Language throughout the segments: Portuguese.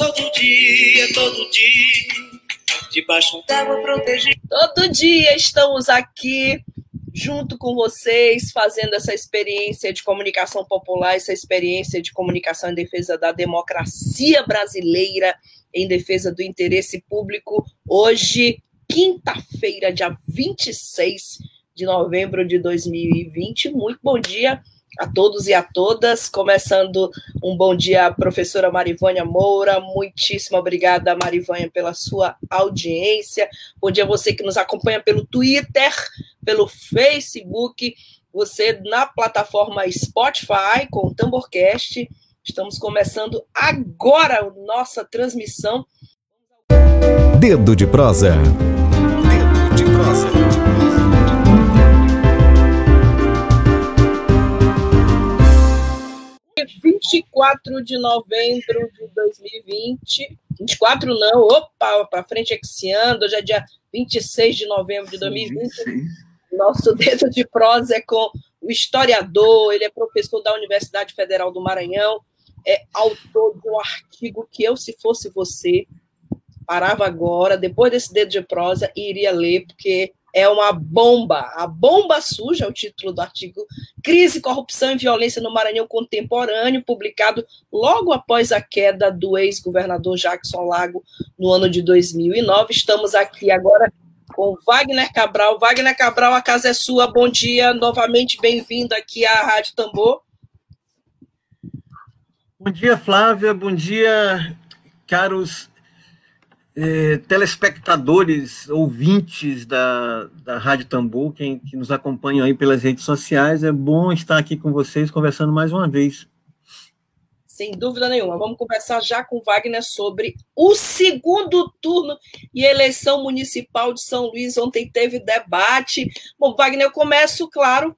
Todo dia, todo dia. Debaixo d'água protegida. Todo dia estamos aqui junto com vocês, fazendo essa experiência de comunicação popular, essa experiência de comunicação em defesa da democracia brasileira, em defesa do interesse público. Hoje, quinta-feira, dia 26 de novembro de 2020. Muito bom dia a todos e a todas. Começando um bom dia professora Marivânia Moura. Muitíssimo obrigada, Marivânia, pela sua audiência. Bom dia você que nos acompanha pelo Twitter, pelo Facebook, você na plataforma Spotify com o Tamborcast. Estamos começando agora a nossa transmissão. Dedo de prosa. Dedo de prosa. 24 de novembro de 2020. 24 não, opa, para frente é que se anda. Hoje é dia 26 de novembro de 2020. 26. Nosso dedo de prosa é com o historiador, ele é professor da Universidade Federal do Maranhão, é autor de um artigo que eu, se fosse você, parava agora, depois desse dedo de prosa, e iria ler, porque é uma bomba. A bomba suja é o título do artigo Crise, Corrupção e Violência no Maranhão Contemporâneo, publicado logo após a queda do ex-governador Jackson Lago no ano de 2009. Estamos aqui agora com Wagner Cabral. Wagner Cabral, a casa é sua. Bom dia, novamente bem-vindo aqui à Rádio Tambor. Bom dia, Flávia. Bom dia, caros é, telespectadores, ouvintes da, da Rádio Tambor, quem que nos acompanham aí pelas redes sociais, é bom estar aqui com vocês conversando mais uma vez. Sem dúvida nenhuma. Vamos conversar já com Wagner sobre o segundo turno e eleição municipal de São Luís. Ontem teve debate. Bom, Wagner, eu começo, claro,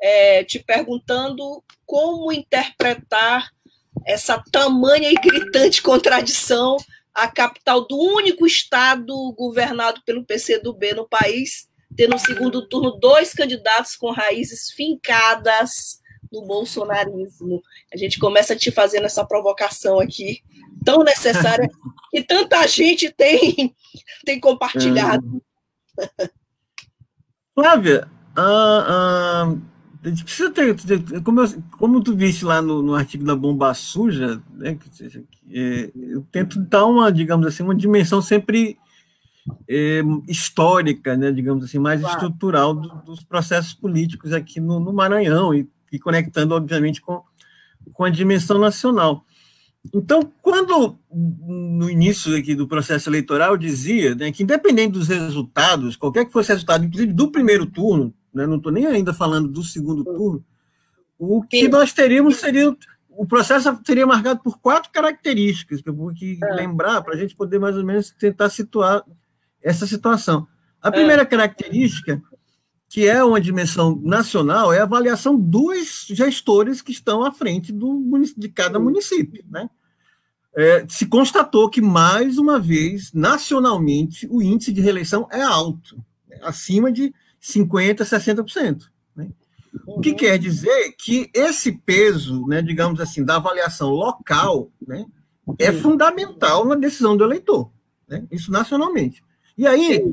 é, te perguntando como interpretar essa tamanha e gritante contradição a capital do único estado governado pelo PCdoB no país, ter no segundo turno dois candidatos com raízes fincadas no bolsonarismo. A gente começa te fazendo essa provocação aqui, tão necessária, que tanta gente tem, tem compartilhado. Flávia, uh, uh, a gente precisa ter, como, eu, como tu viste lá no, no artigo da bomba suja, né, que, é, eu tento dar uma, digamos assim, uma dimensão sempre é, histórica, né, digamos assim, mais claro. estrutural do, dos processos políticos aqui no, no Maranhão e, e, conectando, obviamente, com, com a dimensão nacional. Então, quando no início aqui do processo eleitoral eu dizia né, que, independente dos resultados, qualquer que fosse o resultado, inclusive do primeiro turno, né, não estou nem ainda falando do segundo turno, o que nós teríamos seria. O processo seria marcado por quatro características, que eu vou aqui é. lembrar, para a gente poder mais ou menos tentar situar essa situação. A primeira é. característica, que é uma dimensão nacional, é a avaliação dos gestores que estão à frente do, de cada município. Né? É, se constatou que, mais uma vez, nacionalmente, o índice de reeleição é alto, acima de 50%, 60%. Né? O que quer dizer que esse peso, né, digamos assim, da avaliação local, né, é fundamental na decisão do eleitor. Né? Isso nacionalmente. E aí,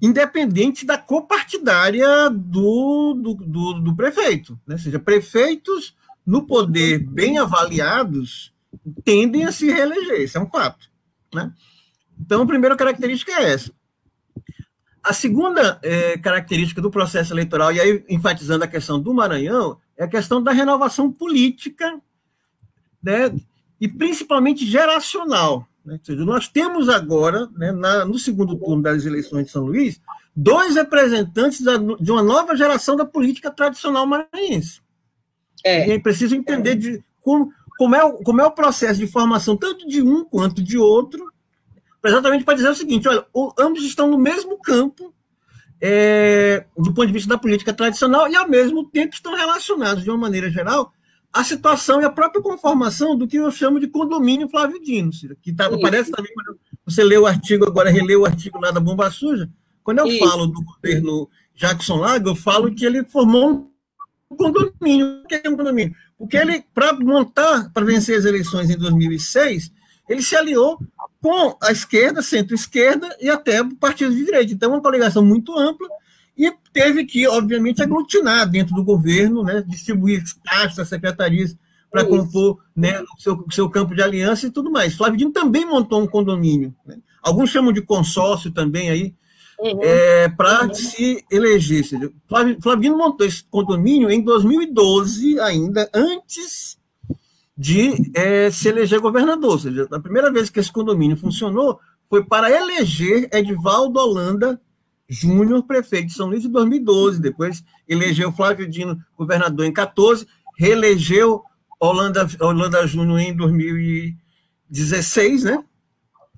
independente da copartidária do, do, do, do prefeito, né? ou seja, prefeitos no poder bem avaliados tendem a se reeleger, isso é um fato. Né? Então, a primeira característica é essa. A segunda é, característica do processo eleitoral, e aí enfatizando a questão do Maranhão, é a questão da renovação política, né, e principalmente geracional. Né? Ou seja, nós temos agora, né, na, no segundo turno das eleições de São Luís, dois representantes da, de uma nova geração da política tradicional maranhense. É. E é preciso entender de como, como é, como é o processo de formação tanto de um quanto de outro, exatamente para dizer o seguinte: olha, ambos estão no mesmo campo é, do ponto de vista da política tradicional e, ao mesmo tempo, estão relacionados, de uma maneira geral, à situação e à própria conformação do que eu chamo de condomínio Flávio Dino, que tá, aparece também quando você lê o artigo, agora releu o artigo lá da Bomba Suja, quando eu Isso. falo do governo Jackson Lago, eu falo que ele formou um condomínio. O que é um condomínio? Porque ele, para montar, para vencer as eleições em 2006, ele se aliou com a esquerda, centro-esquerda e até o partido de direita. Então, uma coligação muito ampla e teve que, obviamente, aglutinar dentro do governo, né, distribuir caixas, secretarias para compor né, o seu, seu campo de aliança e tudo mais. Flávio Dino também montou um condomínio. Né? Alguns chamam de consórcio também aí, uhum. é, para uhum. se eleger. Flávio, Flávio Dino montou esse condomínio em 2012 ainda, antes de é, se eleger governador. Ou seja, a primeira vez que esse condomínio funcionou foi para eleger Edivaldo Holanda Júnior, prefeito de São Luís, em 2012. Depois elegeu Flávio Dino governador em 14, reelegeu Holanda, Holanda Júnior em 2016, né?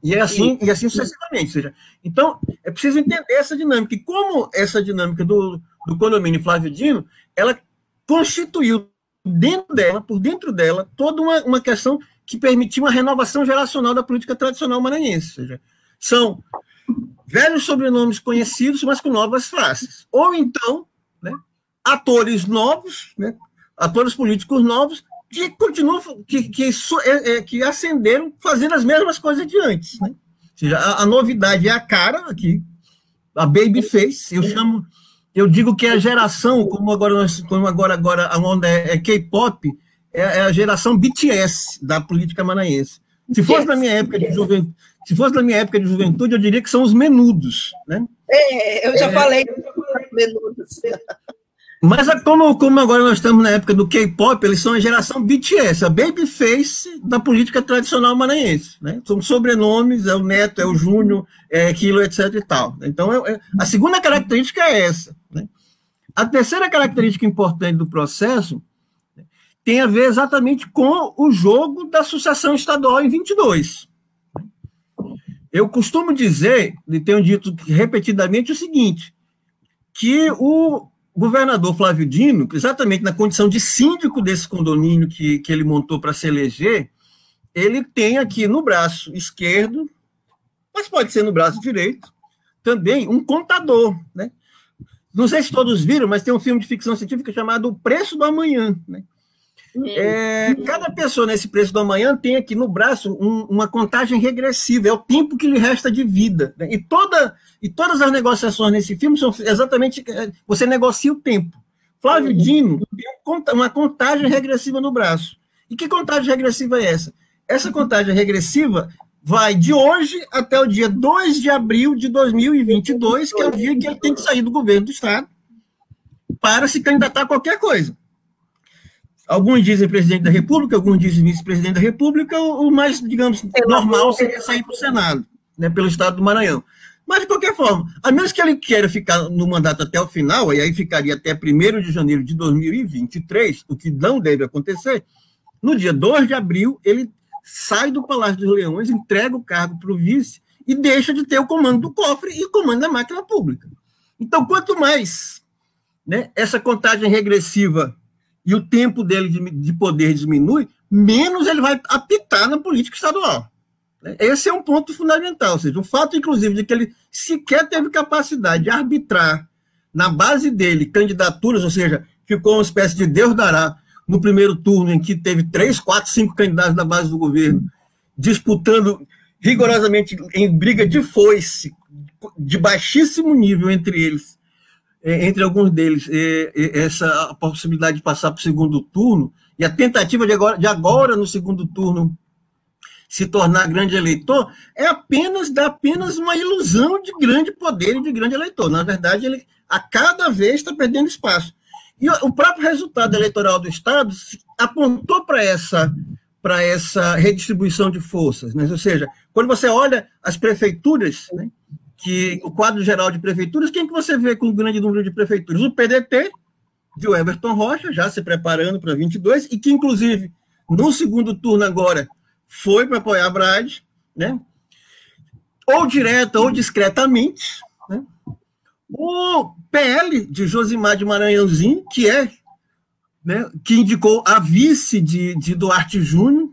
E é assim, e assim sucessivamente. Seja, então, é preciso entender essa dinâmica. E como essa dinâmica do, do condomínio Flávio Dino, ela constituiu dentro dela, por dentro dela, toda uma, uma questão que permitiu uma renovação geracional da política tradicional maranhense. Ou seja, são velhos sobrenomes conhecidos, mas com novas faces. Ou então, né, atores novos, né, atores políticos novos, que continuam, que, que, é, é, que ascenderam fazendo as mesmas coisas de antes. Né? Ou seja, a, a novidade é a cara aqui, a baby face, eu chamo eu digo que é a geração, como agora, nós, como agora, agora a onda é, é K-pop, é, é, a geração BTS da política maranhense. Se fosse na minha época de juventude, se fosse na minha época de juventude, eu diria que são os menudos, né? É, eu já é, falei menudos. Mas como, como agora nós estamos na época do K-pop, eles são a geração BTS, a babyface da política tradicional maranhense. Né? São sobrenomes, é o Neto, é o Júnior, é aquilo, etc e tal. Então, é, é, a segunda característica é essa. Né? A terceira característica importante do processo né, tem a ver exatamente com o jogo da sucessão estadual em 22. Eu costumo dizer, e tenho dito repetidamente o seguinte, que o governador Flávio Dino, exatamente na condição de síndico desse condomínio que, que ele montou para se eleger, ele tem aqui no braço esquerdo, mas pode ser no braço direito, também um contador, né? Não sei se todos viram, mas tem um filme de ficção científica chamado O Preço do Amanhã, né? É, cada pessoa nesse preço do amanhã tem aqui no braço um, uma contagem regressiva, é o tempo que lhe resta de vida. Né? E, toda, e todas as negociações nesse filme são exatamente. É, você negocia o tempo. Flávio uhum. Dino tem uma contagem regressiva no braço. E que contagem regressiva é essa? Essa contagem regressiva vai de hoje até o dia 2 de abril de 2022, que é o dia que ele tem que sair do governo do Estado para se candidatar a qualquer coisa. Alguns dizem presidente da República, alguns dizem vice-presidente da República, o mais, digamos, normal seria sair para o Senado, né, pelo Estado do Maranhão. Mas, de qualquer forma, a menos que ele queira ficar no mandato até o final, e aí ficaria até 1 de janeiro de 2023, o que não deve acontecer, no dia 2 de abril, ele sai do Palácio dos Leões, entrega o cargo para o vice e deixa de ter o comando do cofre e o comando da máquina pública. Então, quanto mais né, essa contagem regressiva e o tempo dele de, de poder diminui, menos ele vai apitar na política estadual. Esse é um ponto fundamental. Ou seja, o fato, inclusive, de que ele sequer teve capacidade de arbitrar na base dele candidaturas, ou seja, ficou uma espécie de Deus dará no primeiro turno, em que teve três, quatro, cinco candidatos da base do governo, disputando rigorosamente em briga de foice, de baixíssimo nível entre eles, entre alguns deles, é, é, essa possibilidade de passar para o segundo turno, e a tentativa de agora, de agora, no segundo turno, se tornar grande eleitor, é apenas dá apenas uma ilusão de grande poder e de grande eleitor. Na verdade, ele a cada vez está perdendo espaço. E o próprio resultado eleitoral do Estado apontou para essa para essa redistribuição de forças, né? ou seja, quando você olha as prefeituras, né, que o quadro geral de prefeituras, quem que você vê com grande número de prefeituras? O PDT, de Everton Rocha, já se preparando para 22, e que, inclusive, no segundo turno agora foi para apoiar a Brad, né? ou direta ou discretamente. Né? O PL de Josimar de Maranhãozinho, que é né, que indicou a vice de, de Duarte Júnior,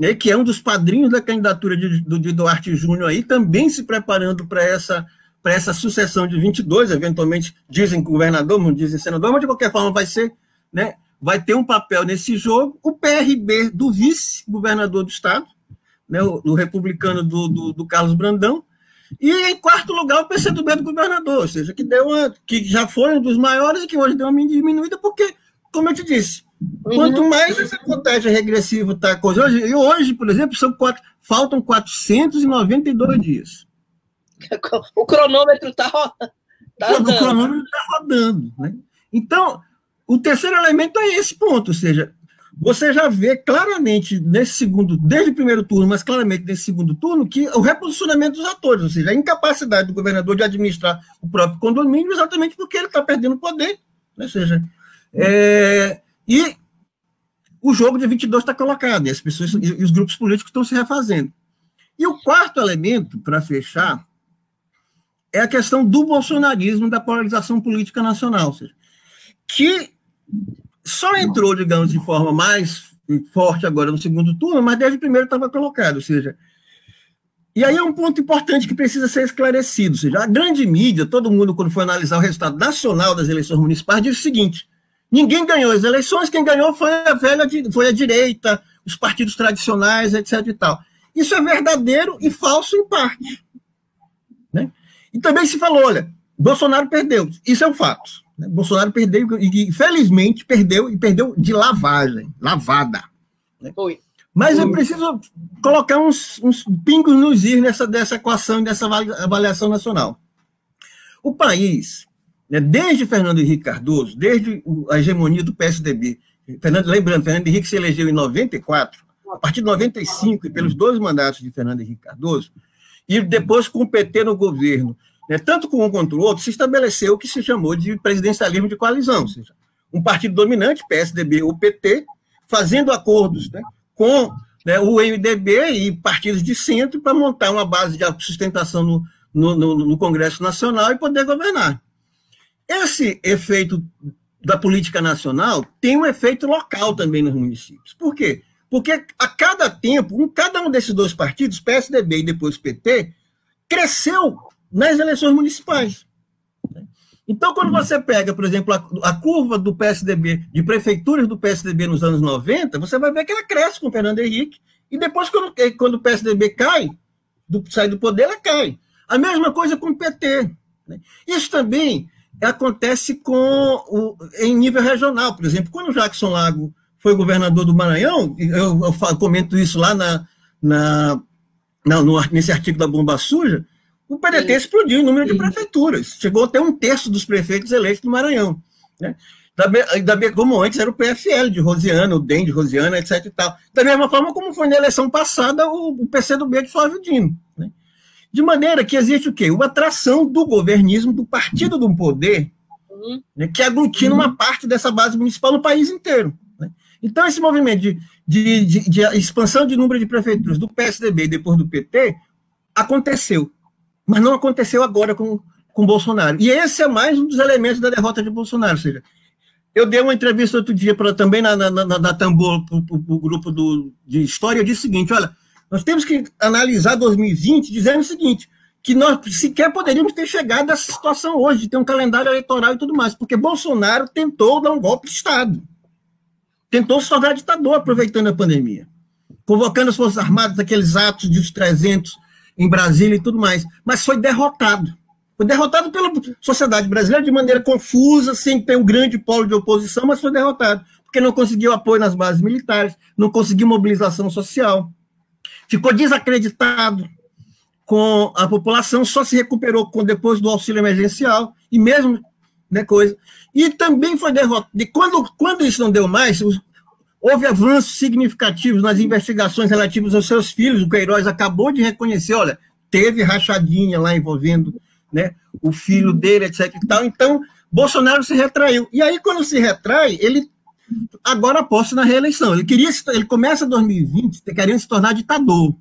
né, que é um dos padrinhos da candidatura de, de Duarte Júnior aí, também se preparando para essa, essa sucessão de 22, eventualmente dizem governador, não dizem senador, mas de qualquer forma vai ser, né, vai ter um papel nesse jogo. O PRB do vice-governador do estado, né, o, o republicano do, do, do, Carlos Brandão, e em quarto lugar o PCdoB do governador, ou seja, que deu uma, que já foi um dos maiores e que hoje deu uma diminuída, porque, como eu te disse. Quanto mais essa contagem regressiva está coisa. Hoje, e hoje, por exemplo, são quatro, faltam 492 dias. O cronômetro está rodando. Tá o cronômetro está rodando. Né? Então, o terceiro elemento é esse ponto, ou seja, você já vê claramente nesse segundo, desde o primeiro turno, mas claramente nesse segundo turno, que o reposicionamento dos atores, ou seja, a incapacidade do governador de administrar o próprio condomínio, exatamente porque ele está perdendo poder. Né? Ou seja, é, e o jogo de 22 está colocado, e as pessoas e os grupos políticos estão se refazendo. E o quarto elemento, para fechar, é a questão do bolsonarismo da polarização política nacional, seja, que só entrou, digamos, de forma mais forte agora no segundo turno, mas desde o primeiro estava colocado, ou seja, e aí é um ponto importante que precisa ser esclarecido, ou seja, a grande mídia, todo mundo, quando foi analisar o resultado nacional das eleições municipais, disse o seguinte, ninguém ganhou as eleições, quem ganhou foi a velha, foi a direita, os partidos tradicionais, etc e tal. Isso é verdadeiro e falso em parte. Né? E também se falou, olha, Bolsonaro perdeu, isso é um fato. Né? Bolsonaro perdeu, e infelizmente perdeu, e perdeu de lavagem, lavada. Né? Foi. Mas eu preciso colocar uns, uns pingos nos is nessa dessa equação, dessa avaliação nacional. O país, né, desde Fernando Henrique Cardoso, desde a hegemonia do PSDB, Fernando, lembrando, Fernando Henrique se elegeu em 94, a partir de 95, e pelos dois mandatos de Fernando Henrique Cardoso, e depois com o PT no governo, né, tanto com um quanto o outro, se estabeleceu o que se chamou de presidencialismo de coalizão, ou seja, um partido dominante, PSDB ou PT, fazendo acordos né, com né, o MDB e partidos de centro para montar uma base de sustentação no, no, no, no Congresso Nacional e poder governar. Esse efeito da política nacional tem um efeito local também nos municípios. Por quê? Porque a cada tempo, um, cada um desses dois partidos, PSDB e depois PT, cresceu nas eleições municipais. Então, quando você pega, por exemplo, a, a, curva do PSDB, de prefeituras do PSDB nos anos 90, você vai ver que ela cresce com o Fernando Henrique, e depois, quando, quando o PSDB cai, do, sai do poder, ela cai. A mesma coisa com o PT. Né? Isso também acontece com o, em nível regional. Por exemplo, quando o Jackson Lago foi governador do Maranhão, eu, eu comento isso lá na, na, na no, nesse artigo da Bomba Suja, o PDT Sim. explodiu em número de prefeituras. Chegou até um terço dos prefeitos eleitos do Maranhão. Né? Da, da, como antes era o PFL de Rosiana, o DEM de Rosiana, etc. E tal. Da mesma forma como foi na eleição passada o, o PCdoB de Flávio Dino. Né? De maneira que existe o quê? Uma atração do governismo, do partido do poder, uhum. né, que aglutina uhum. uma parte dessa base municipal no país inteiro. Né? Então, esse movimento de, de, de, de expansão de número de prefeituras do PSDB e depois do PT aconteceu mas não aconteceu agora com, com Bolsonaro. E esse é mais um dos elementos da derrota de Bolsonaro. Ou seja, eu dei uma entrevista outro dia para também na, na, na, na Tambor, para o grupo do, de história, eu disse o seguinte: olha, nós temos que analisar 2020 dizendo o seguinte, que nós sequer poderíamos ter chegado a essa situação hoje, de ter um calendário eleitoral e tudo mais, porque Bolsonaro tentou dar um golpe de Estado. Tentou se tornar ditador aproveitando a pandemia, convocando as Forças Armadas, aqueles atos de 300 em Brasília e tudo mais, mas foi derrotado. Foi derrotado pela sociedade brasileira de maneira confusa, sem ter um grande polo de oposição, mas foi derrotado, porque não conseguiu apoio nas bases militares, não conseguiu mobilização social, ficou desacreditado com a população, só se recuperou com depois do auxílio emergencial, e mesmo né, coisa. E também foi derrotado. E quando, quando isso não deu mais, Houve avanços significativos nas investigações relativas aos seus filhos. O Queiroz acabou de reconhecer, olha, teve rachadinha lá envolvendo né, o filho dele, etc. E tal. Então, Bolsonaro se retraiu. E aí, quando se retrai, ele agora aposta na reeleição. Ele queria, ele começa 2020 querendo se tornar ditador.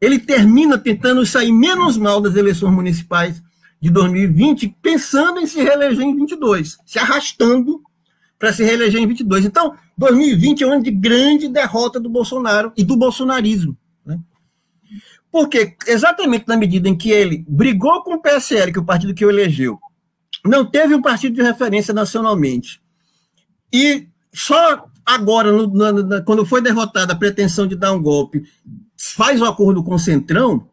Ele termina tentando sair menos mal das eleições municipais de 2020, pensando em se reeleger em 22, se arrastando para se reeleger em 22. Então, 2020 é um ano de grande derrota do Bolsonaro e do bolsonarismo. Né? Porque, exatamente na medida em que ele brigou com o PSL, que é o partido que o elegeu, não teve um partido de referência nacionalmente, e só agora, no, no, quando foi derrotada a pretensão de dar um golpe, faz o acordo com o Centrão,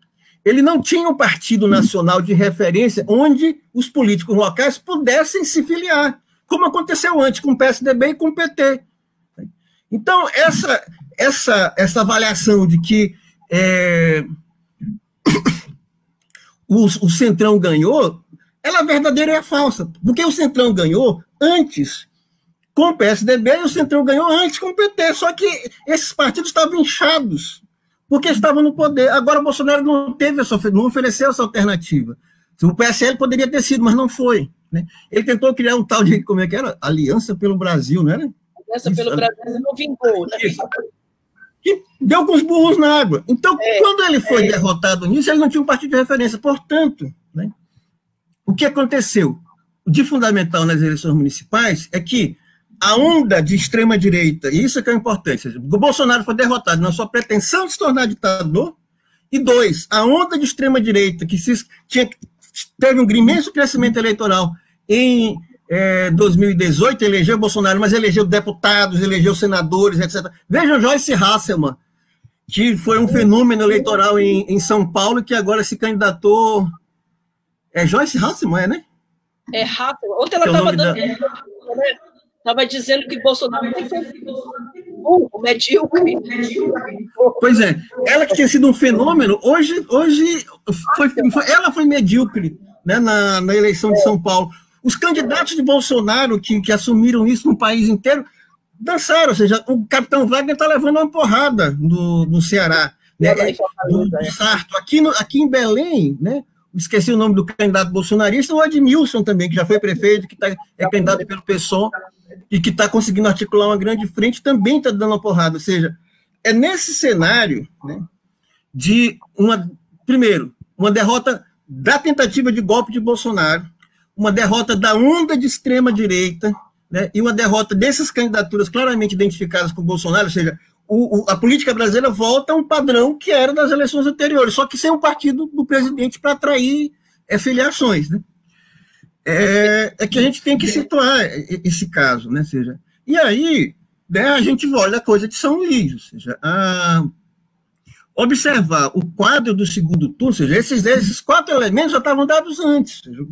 ele não tinha um partido nacional de referência onde os políticos locais pudessem se filiar como aconteceu antes com o PSDB e com o PT. Então, essa, essa, essa avaliação de que é, o, o Centrão ganhou, ela é verdadeira e é falsa. Porque o Centrão ganhou antes com o PSDB e o Centrão ganhou antes com o PT. Só que esses partidos estavam inchados, porque estavam no poder. Agora o Bolsonaro não teve essa, não ofereceu essa alternativa. O PSL poderia ter sido, mas não foi. Né? Ele tentou criar um tal de, como é que era? Aliança pelo Brasil, não era? Aliança Isso, pelo Brasil não vingou, né? Que deu com os burros na água. Então, é, quando ele foi é. derrotado nisso, ele não tinha um partido de referência. Portanto, né, o que aconteceu? De fundamental nas eleições municipais é que a onda de extrema-direita, e isso é que é importante, o Bolsonaro foi derrotado na sua pretensão de se tornar ditador, e dois, a onda de extrema-direita que se, tinha, teve um imenso crescimento eleitoral em é, 2018, elegeu Bolsonaro, mas elegeu deputados, elegeu senadores, etc. Vejam Joyce Hasselman, que foi um fenômeno eleitoral em, em São Paulo, que agora se candidatou. É Joyce Hasselman, é, né? É Hasselman. Ontem ela estava é dando. Estava dizendo que Bolsonaro tem burro, medíocre. Pois é, ela que tinha sido um fenômeno, hoje, hoje foi, foi ela foi medíocre né, na, na eleição de São Paulo. Os candidatos de Bolsonaro que, que assumiram isso no país inteiro dançaram, ou seja, o capitão Wagner está levando uma porrada no, no Ceará. Né, do, do Sarto. Aqui, no, aqui em Belém, né, esqueci o nome do candidato bolsonarista, o Edmilson também, que já foi prefeito, que tá, é candidato pelo PSOL e que está conseguindo articular uma grande frente, também está dando uma porrada. Ou seja, é nesse cenário né, de uma, primeiro, uma derrota da tentativa de golpe de Bolsonaro, uma derrota da onda de extrema-direita, né, e uma derrota dessas candidaturas claramente identificadas com Bolsonaro, ou seja, o, o, a política brasileira volta a um padrão que era das eleições anteriores, só que sem um partido do presidente para atrair é, filiações. Né? é, é que a gente tem que situar esse caso, né? Seja, e aí né, a gente olha a coisa de São Luís, ou seja, a, observar o quadro do segundo turno, ou seja, esses, esses quatro elementos já estavam dados antes. Seja,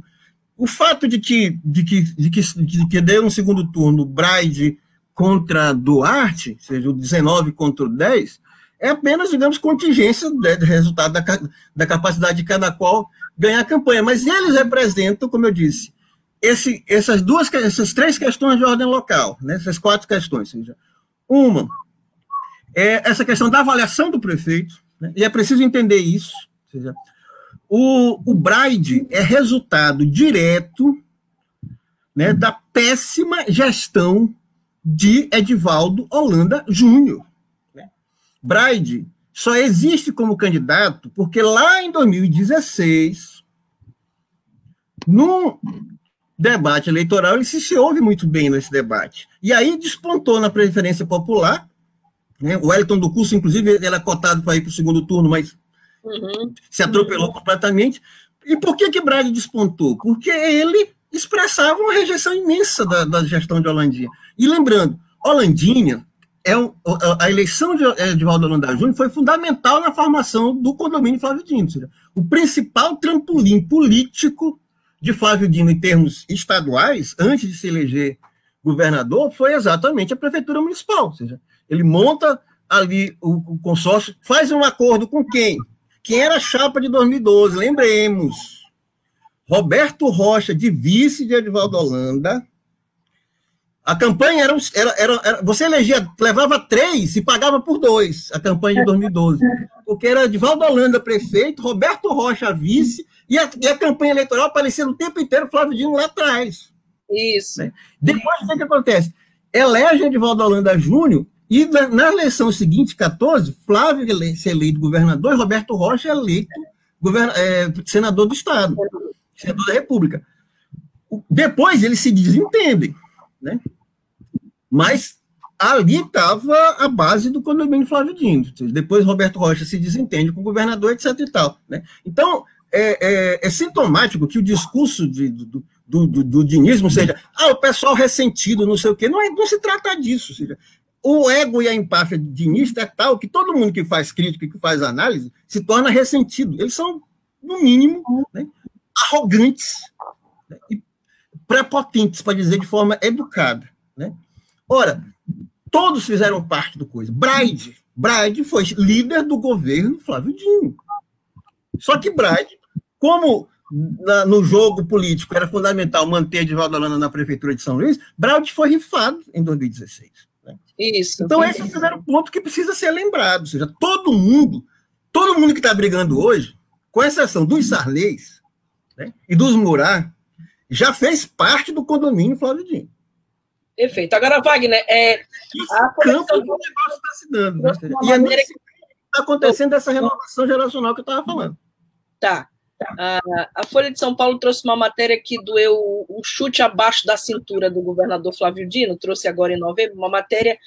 o fato de que, de que, de que, de que deu um segundo turno Braide contra Duarte, ou seja, o 19 contra o 10, é apenas, digamos, contingência de, de resultado da, da capacidade de cada qual ganhar a campanha. Mas eles representam, como eu disse, esse, essas duas, essas três questões de ordem local, né? essas quatro questões. Seja, uma é essa questão da avaliação do prefeito, né? e é preciso entender isso. Seja, o, o Braide é resultado direto né, da péssima gestão de Edivaldo Holanda Júnior. Né? Braide só existe como candidato porque lá em 2016, num debate eleitoral, ele se, se ouve muito bem nesse debate. E aí despontou na preferência popular. Né? O Wellington do Curso, inclusive, ele era cotado para ir para o segundo turno, mas uhum. se atropelou uhum. completamente. E por que que Braga despontou? Porque ele expressava uma rejeição imensa da, da gestão de Holandinha. E lembrando, Holandinha é um, a eleição de Edvaldo Holanda Júnior foi fundamental na formação do condomínio Flávio Dino. O principal trampolim político de Flávio Dino em termos estaduais, antes de se eleger governador, foi exatamente a prefeitura municipal. Ou seja, ele monta ali o, o consórcio, faz um acordo com quem? Quem era a chapa de 2012? Lembremos. Roberto Rocha, de vice de Edvaldo Holanda, a campanha era, era, era, era, Você elegia, levava três e pagava por dois, a campanha de 2012. Porque era Edvaldo Holanda prefeito, Roberto Rocha vice, e a, e a campanha eleitoral aparecendo o tempo inteiro Flávio Dino lá atrás. Isso. Né? Depois, o que, que acontece? elege Edivaldo Holanda Júnior e na, na, eleição seguinte, 14, Flávio se eleito governador e Roberto Rocha eleito govern, é, senador do Estado, senador da República. Depois eles se desentendem, né? Mas ali estava a base do condomínio Flávio Dino. Depois Roberto Rocha se desentende com o governador, etc. e tal. Né? Então, é, é, é sintomático que o discurso de, do, do, do, do dinismo seja ah, o pessoal ressentido, não sei o quê. Não, é, não se trata disso. Seja, o ego e a empáfia dinista é tal que todo mundo que faz crítica, que faz análise, se torna ressentido. Eles são, no mínimo, né, arrogantes né, e prepotentes, para dizer de forma educada. Né? Ora, todos fizeram parte do coisa. Braide, Braide foi líder do governo Flávio Dino. Só que Braide, como na, no jogo político era fundamental manter Edivaldo Holanda na prefeitura de São Luís, Braide foi rifado em 2016. Né? Isso. Então, esse é o primeiro ponto que precisa ser lembrado. Ou seja, todo mundo, todo mundo que está brigando hoje, com exceção dos Sarleis né, e dos Murat, já fez parte do condomínio Flávio Dino. Perfeito. Agora, Wagner, é, a campo do negócio está se dando. Né? E é nesse que está acontecendo essa renovação geracional que eu estava falando. Tá. A, a, Folha de São Paulo trouxe uma matéria que doeu um chute abaixo da cintura do governador Flávio Dino, trouxe agora em novembro, uma matéria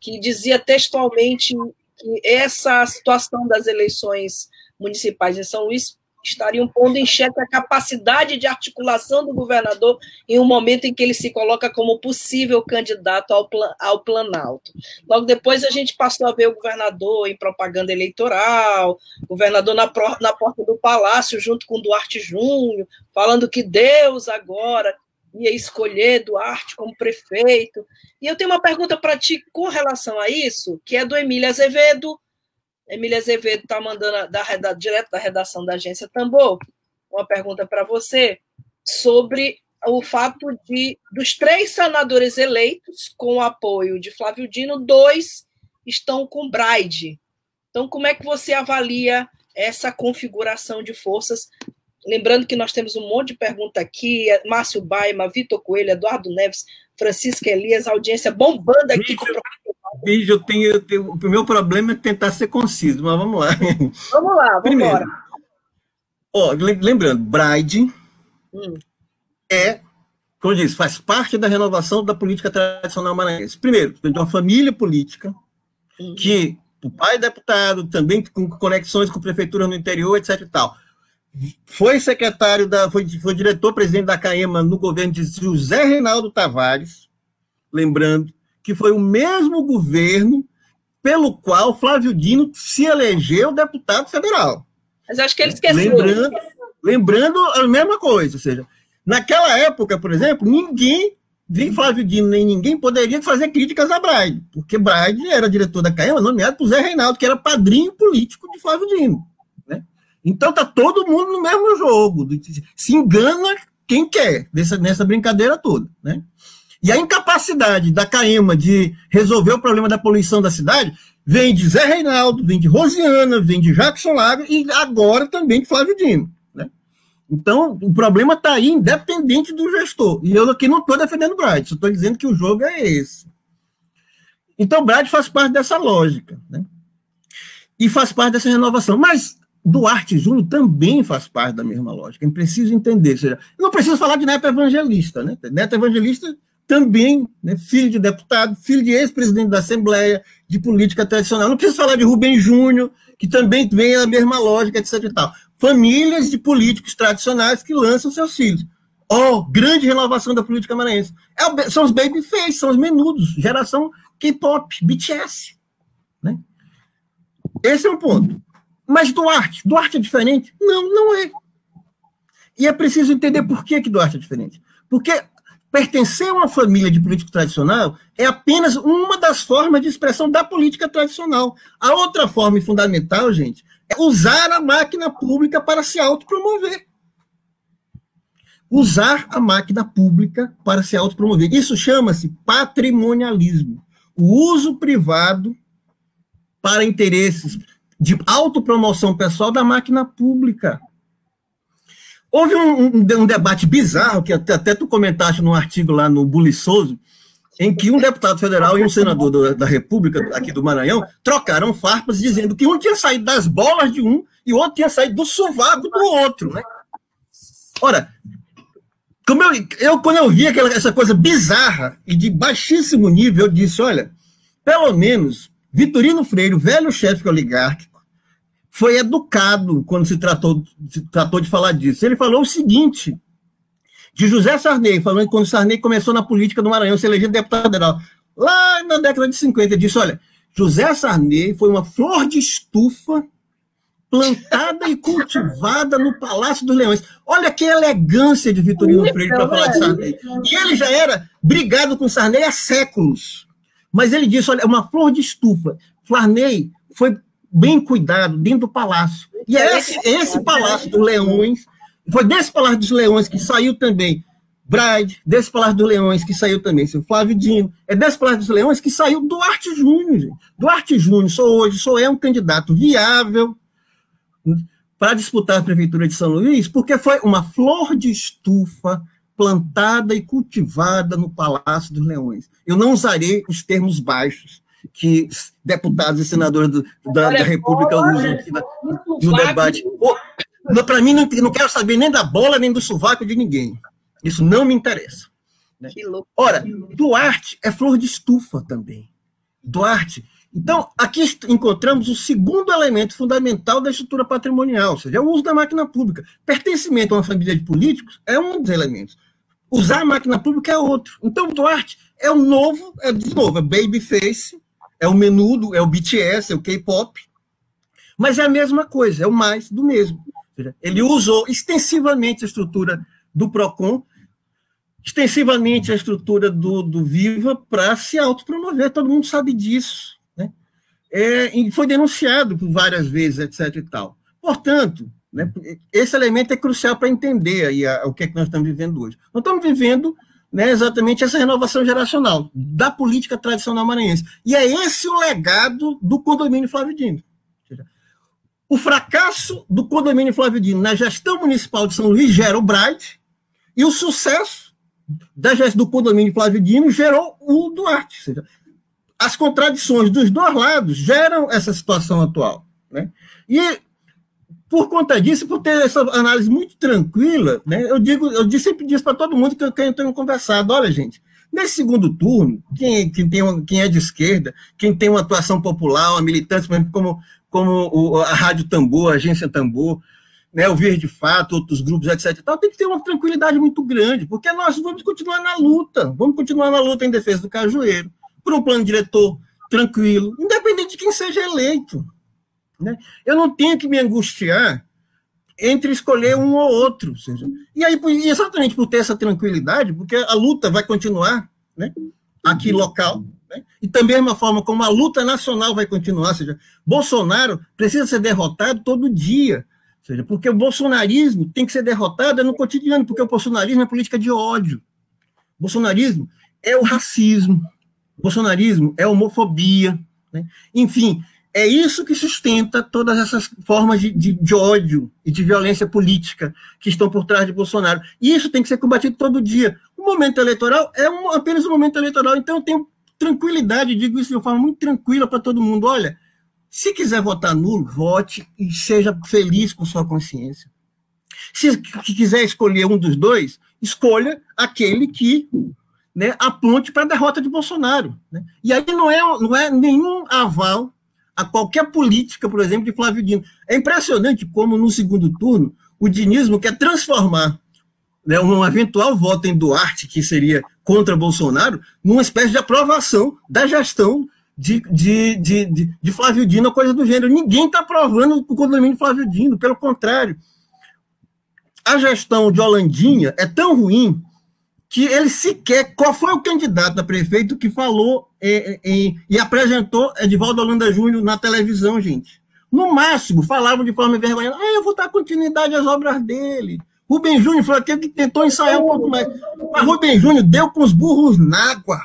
que dizia textualmente que essa situação das eleições municipais em São Luís estariam pondo em xeque a capacidade de articulação do governador em um momento em que ele se coloca como possível candidato ao, plan, ao Planalto. Logo depois a gente passou a ver o governador em propaganda eleitoral, governador na, na porta do palácio junto com Duarte Júnior, falando que Deus agora ia escolher Duarte como prefeito. E eu tenho uma pergunta para ti com relação a isso, que é do Emílio Azevedo, Emília Azevedo está mandando da, direto da redação da agência Tambor uma pergunta para você sobre o fato de dos três senadores eleitos com o apoio de Flávio Dino, dois estão com Braide. Então, como é que você avalia essa configuração de forças? Lembrando que nós temos um monte de pergunta aqui: Márcio Baima, Vitor Coelho, Eduardo Neves, Francisca Elias, audiência bombando aqui. com vídeo, tenho, o meu problema é tentar ser conciso, mas vamos lá. Vamos lá, vamos Primeiro, ó, lembrando, Bride hum. é, como disse, faz parte da renovação da política tradicional maranhense. Primeiro, de uma família política hum. que o pai é deputado, também com conexões com prefeitura no interior, etc e tal. Foi secretário da, foi, foi diretor-presidente da CAEMA no governo de José Reinaldo Tavares, lembrando, que foi o mesmo governo pelo qual Flávio Dino se elegeu deputado federal. Mas acho que ele esqueceu. Lembrando, lembrando a mesma coisa, ou seja, naquela época, por exemplo, ninguém, nem Flávio Dino, nem ninguém poderia fazer críticas a Braide, porque Braide era diretor da CAEMA, nomeado por Zé Reinaldo, que era padrinho político de Flávio Dino. Né? Então tá todo mundo no mesmo jogo, se engana quem quer nessa, nessa brincadeira toda. Né? E a incapacidade da CAEMA de resolver o problema da poluição da cidade vem de Zé Reinaldo, vem de Rosiana, vem de Jackson Lago e agora também de Flávio Dino. Né? Então, o problema está aí, independente do gestor. E eu aqui não estou defendendo o Bright, só estou dizendo que o jogo é esse. Então, o Bright faz parte dessa lógica. Né? E faz parte dessa renovação. Mas Duarte Júnior também faz parte da mesma lógica. É preciso entender. Ou seja, não preciso falar de Neto Evangelista. Né? Neto Evangelista também né, filho de deputado, filho de ex-presidente da Assembleia, de política tradicional. Não preciso falar de Rubem Júnior, que também vem a mesma lógica, etc. E tal. Famílias de políticos tradicionais que lançam seus filhos. Oh, grande renovação da política maranhense. É, são os babyface, são os menudos, geração K-pop, BTS. Né? Esse é um ponto. Mas Duarte, Duarte é diferente? Não, não é. E é preciso entender por que, que Duarte é diferente. Porque pertencer a uma família de político tradicional é apenas uma das formas de expressão da política tradicional. A outra forma fundamental, gente, é usar a máquina pública para se autopromover. Usar a máquina pública para se autopromover. Isso chama-se patrimonialismo. O uso privado para interesses de autopromoção pessoal da máquina pública. Houve um, um, um, debate bizarro, que até, até tu comentaste num artigo lá no Buliçoso, em que um deputado federal e um senador do, da República aqui do Maranhão trocaram farpas dizendo que um tinha saído das bolas de um e o outro tinha saído do sovaco do outro, né? Ora, como eu, eu quando eu vi aquela, essa coisa bizarra e de baixíssimo nível, eu disse, olha, pelo menos Vitorino Freire, velho chefe oligárquico, foi educado quando se tratou, se tratou de falar disso. Ele falou o seguinte: de José Sarney, falando que quando Sarney começou na política do Maranhão, se elegeu deputado federal, lá na década de 50, ele disse: olha, José Sarney foi uma flor de estufa plantada e cultivada no Palácio dos Leões. Olha que elegância de Vitorino Freire para falar de Sarney. E ele já era brigado com Sarney há séculos. Mas ele disse: olha, é uma flor de estufa. Sarney foi bem cuidado dentro do palácio. E é esse, esse Palácio dos Leões foi desse Palácio dos Leões que saiu também Bride, desse Palácio dos Leões que saiu também seu Flávio Dino, é desse Palácio dos Leões que saiu Duarte Júnior. Gente. Duarte Júnior, sou hoje, sou é um candidato viável para disputar a prefeitura de São Luís, porque foi uma flor de estufa plantada e cultivada no Palácio dos Leões. Eu não usarei os termos baixos que deputados e senadores do, da, da, República usam na, no debate. Para mim, não, não quero saber nem da bola, nem do sovaco de ninguém. Isso não me interessa. Né? Ora, Duarte é flor de estufa também. Duarte. Então, aqui encontramos o segundo elemento fundamental da estrutura patrimonial, ou seja, é o uso da máquina pública. Pertencimento a uma família de políticos é um dos elementos. Usar a máquina pública é outro. Então, Duarte é o novo, é de novo, é babyface, é o menudo, é o BTS, é o K-pop, mas é a mesma coisa, é o mais do mesmo. Ele usou extensivamente a estrutura do PROCON, extensivamente a estrutura do, do Viva para se autopromover, todo mundo sabe disso. Né? É, e foi denunciado por várias vezes, etc. e tal. Portanto, né, esse elemento é crucial para entender aí a, a, o que, é que nós estamos vivendo hoje. Nós estamos vivendo né, exatamente essa renovação geracional da política tradicional maranhense. E é esse o legado do condomínio Flávio Dino. O fracasso do condomínio Flávio Dino na gestão municipal de São Luís gera o Bright, e o sucesso da gestão do condomínio Flávio Dino gerou o Duarte. Ou seja, as contradições dos dois lados geram essa situação atual. Né? E por conta disso, por ter essa análise muito tranquila, né, eu digo, eu sempre disse para todo mundo que eu tenho conversado, olha, gente, nesse segundo turno, quem, quem, tem, quem é de esquerda, quem tem uma atuação popular, uma militância, como como o, a Rádio Tambor, a Agência Tambor, né, o Verde Fato, outros grupos, etc. Tal, tem que ter uma tranquilidade muito grande, porque nós vamos continuar na luta, vamos continuar na luta em defesa do Cajueiro, por um plano diretor tranquilo, independente de quem seja eleito. Né? Eu não tenho que me angustiar entre escolher um ou outro. Seja, e aí, exatamente por ter essa tranquilidade, porque a luta vai continuar né, aqui local, né? E também uma forma como a luta nacional vai continuar, ou seja, Bolsonaro precisa ser derrotado todo dia, seja, porque o bolsonarismo tem que ser derrotado no cotidiano, porque o bolsonarismo é política de ódio. O bolsonarismo é o racismo, o bolsonarismo é a homofobia, né? enfim, é isso que sustenta todas essas formas de, de, de, ódio e de violência política que estão por trás de Bolsonaro. E isso tem que ser combatido todo dia. O momento eleitoral é um, apenas um momento eleitoral, então eu tenho tranquilidade, digo isso de uma forma muito tranquila para todo mundo. Olha, se quiser votar nulo, vote e seja feliz com sua consciência. Se quiser escolher um dos dois, escolha aquele que né, aponte para a derrota de Bolsonaro. Né? E aí não é, não é nenhum aval a qualquer política, por exemplo, de Flávio Dino. É impressionante como no segundo turno o dinismo quer transformar né, um eventual voto em Duarte, que seria contra Bolsonaro, numa espécie de aprovação da gestão de, de, de, de, de Flávio Dino, coisa do gênero. Ninguém está aprovando o condomínio de Flávio Dino, pelo contrário. A gestão de Holandinha é tão ruim que ele sequer. Qual foi o candidato a prefeito que falou é, é, e apresentou Edivaldo Holanda Júnior na televisão, gente? No máximo, falavam de forma envergonhada: ah, eu vou dar continuidade às obras dele. Rubem Júnior foi aquele que tentou ensaiar um pouco mais. Mas Rubem Júnior deu com os burros na água.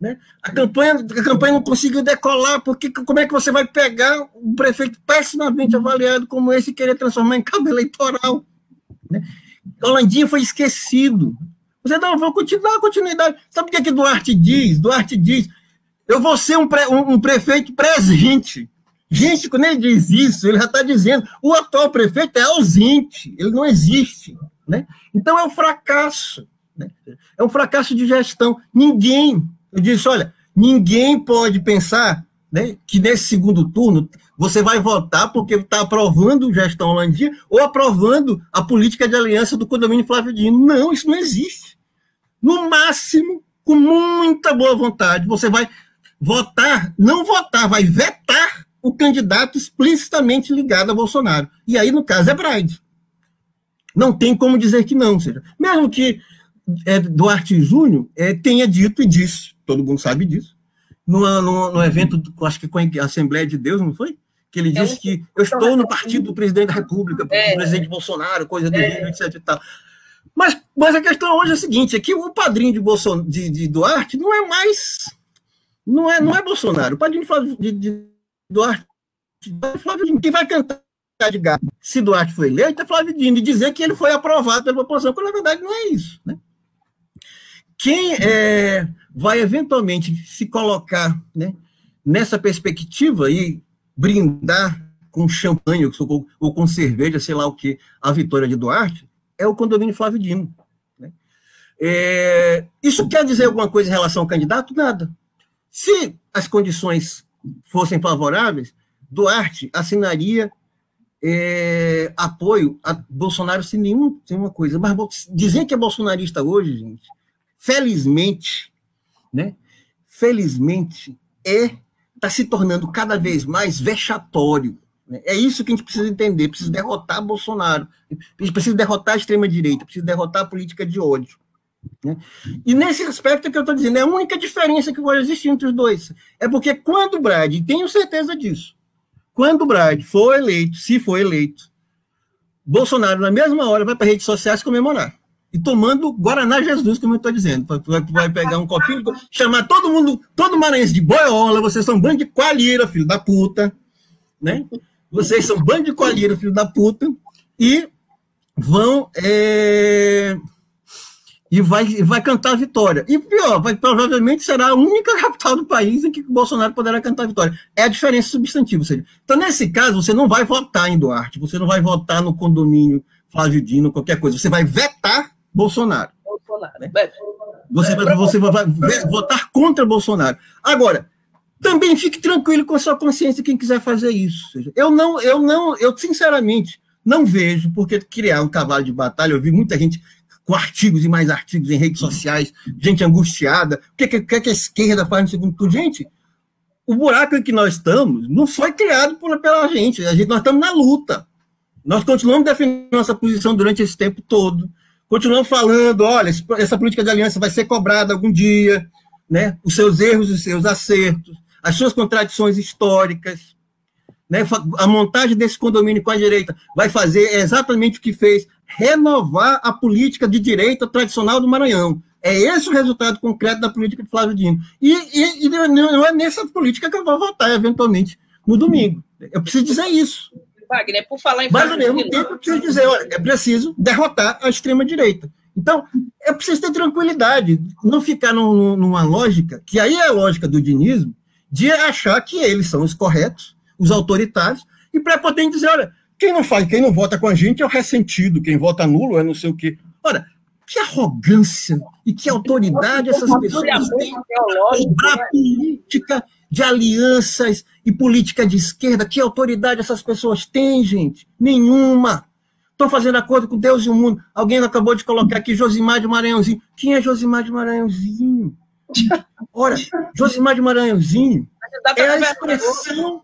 Né? A, campanha, a campanha não conseguiu decolar, porque como é que você vai pegar um prefeito pessimamente avaliado como esse e querer transformar em cabo eleitoral? Né? Holandinha foi esquecido. Você não, vou continuar continuidade. Sabe o que, é que Duarte diz? Duarte diz: eu vou ser um, pre, um, um prefeito presente. Gente, quando ele diz isso, ele já está dizendo: o atual prefeito é ausente, ele não existe. Né? Então é um fracasso. Né? É um fracasso de gestão. Ninguém, eu disse: olha, ninguém pode pensar né, que nesse segundo turno você vai votar porque está aprovando gestão Landim ou aprovando a política de aliança do condomínio Flávio Dino. Não, isso não existe. No máximo, com muita boa vontade, você vai votar, não votar, vai vetar o candidato explicitamente ligado a Bolsonaro. E aí, no caso, é Braide. Não tem como dizer que não. Seja, mesmo que é, Duarte Júnior é, tenha dito e disse, todo mundo sabe disso, no, no, no evento, acho que com a Assembleia de Deus, não foi? que ele disse que eu estou no partido do presidente da República, do é. presidente Bolsonaro, coisa do é. etc e tal. Mas, mas a questão hoje é a seguinte: é que o padrinho de, Bolson, de, de Duarte não é mais. Não é, não é Bolsonaro. O padrinho de, de Duarte é Flávio Dino. Quem vai cantar de gato se Duarte foi eleito é Flávio Dino, e dizer que ele foi aprovado pela população, quando na verdade não é isso. Né? Quem é, vai eventualmente se colocar né, nessa perspectiva, e brindar com champanhe ou, com cerveja, sei lá o que, a vitória de Duarte, é o condomínio Flávio Dino. Né? É, isso quer dizer alguma coisa em relação ao candidato? Nada. Se as condições fossem favoráveis, Duarte assinaria é, apoio a Bolsonaro sem nenhuma, sem uma coisa. Mas dizer que é bolsonarista hoje, gente, felizmente, né? Felizmente é está se tornando cada vez mais vexatório. Né? É isso que a gente precisa entender. Precisa derrotar Bolsonaro. Precisa derrotar a extrema-direita. Precisa derrotar a política de ódio. Né? E nesse aspecto que eu estou dizendo, é a única diferença que pode existir entre os dois. É porque quando o Brad, e tenho certeza disso, quando o Brad for eleito, se for eleito, Bolsonaro, na mesma hora, vai para redes sociais comemorar e tomando Guaraná Jesus, como eu estou dizendo. Vai pegar um copinho, chamar todo mundo, todo maranhense de boiola, vocês são bando de coalheira, filho da puta, né? Vocês são bando de coalheira, filho da puta, e vão é, e vai, vai cantar a vitória. E pior, vai, provavelmente será a única capital do país em que o Bolsonaro poderá cantar a vitória. É a diferença substantiva. Ou seja, então, nesse caso, você não vai votar em Duarte, você não vai votar no condomínio Flávio Dino, qualquer coisa. Você vai vetar Bolsonaro. Bolsonaro. Né? Você, vai, você vai votar contra Bolsonaro. Agora, também fique tranquilo com a sua consciência quem quiser fazer isso. Eu não, eu não, eu sinceramente não vejo porque criar um cavalo de batalha. Eu vi muita gente com artigos e mais artigos em redes sociais, gente angustiada. O que, que, que a esquerda faz no segundo turno? Gente, o buraco em que nós estamos não foi criado por, pela gente. A gente. Nós estamos na luta. Nós continuamos defendendo nossa posição durante esse tempo todo. Continuamos falando, olha, essa política de aliança vai ser cobrada algum dia, né? os seus erros e os seus acertos, as suas contradições históricas. Né? A montagem desse condomínio com a direita vai fazer exatamente o que fez, renovar a política de direita tradicional do Maranhão. É esse o resultado concreto da política de Flávio Dino. E, e, e não é nessa política que eu vou votar, eventualmente, no domingo. Eu preciso dizer isso. Wagner, por falar em. Mas ao mesmo tempo, eu preciso dizer: olha, é preciso derrotar a extrema-direita. Então, é preciso ter tranquilidade, não ficar num, numa lógica, que aí é a lógica do dinismo, de achar que eles são os corretos, os autoritários, e prepotente dizer: olha, quem não faz, quem não vota com a gente é o ressentido, quem vota nulo é não sei o quê. Ora, que arrogância e que autoridade essas pessoas têm para cobrar né? política de alianças e política de esquerda. Que autoridade essas pessoas têm, gente? Nenhuma. Estão fazendo acordo com Deus e o mundo. Alguém acabou de colocar aqui Josimar de Maranhãozinho. Quem é Josimar de Maranhãozinho? Ora, Josimar de Maranhãozinho é a expressão.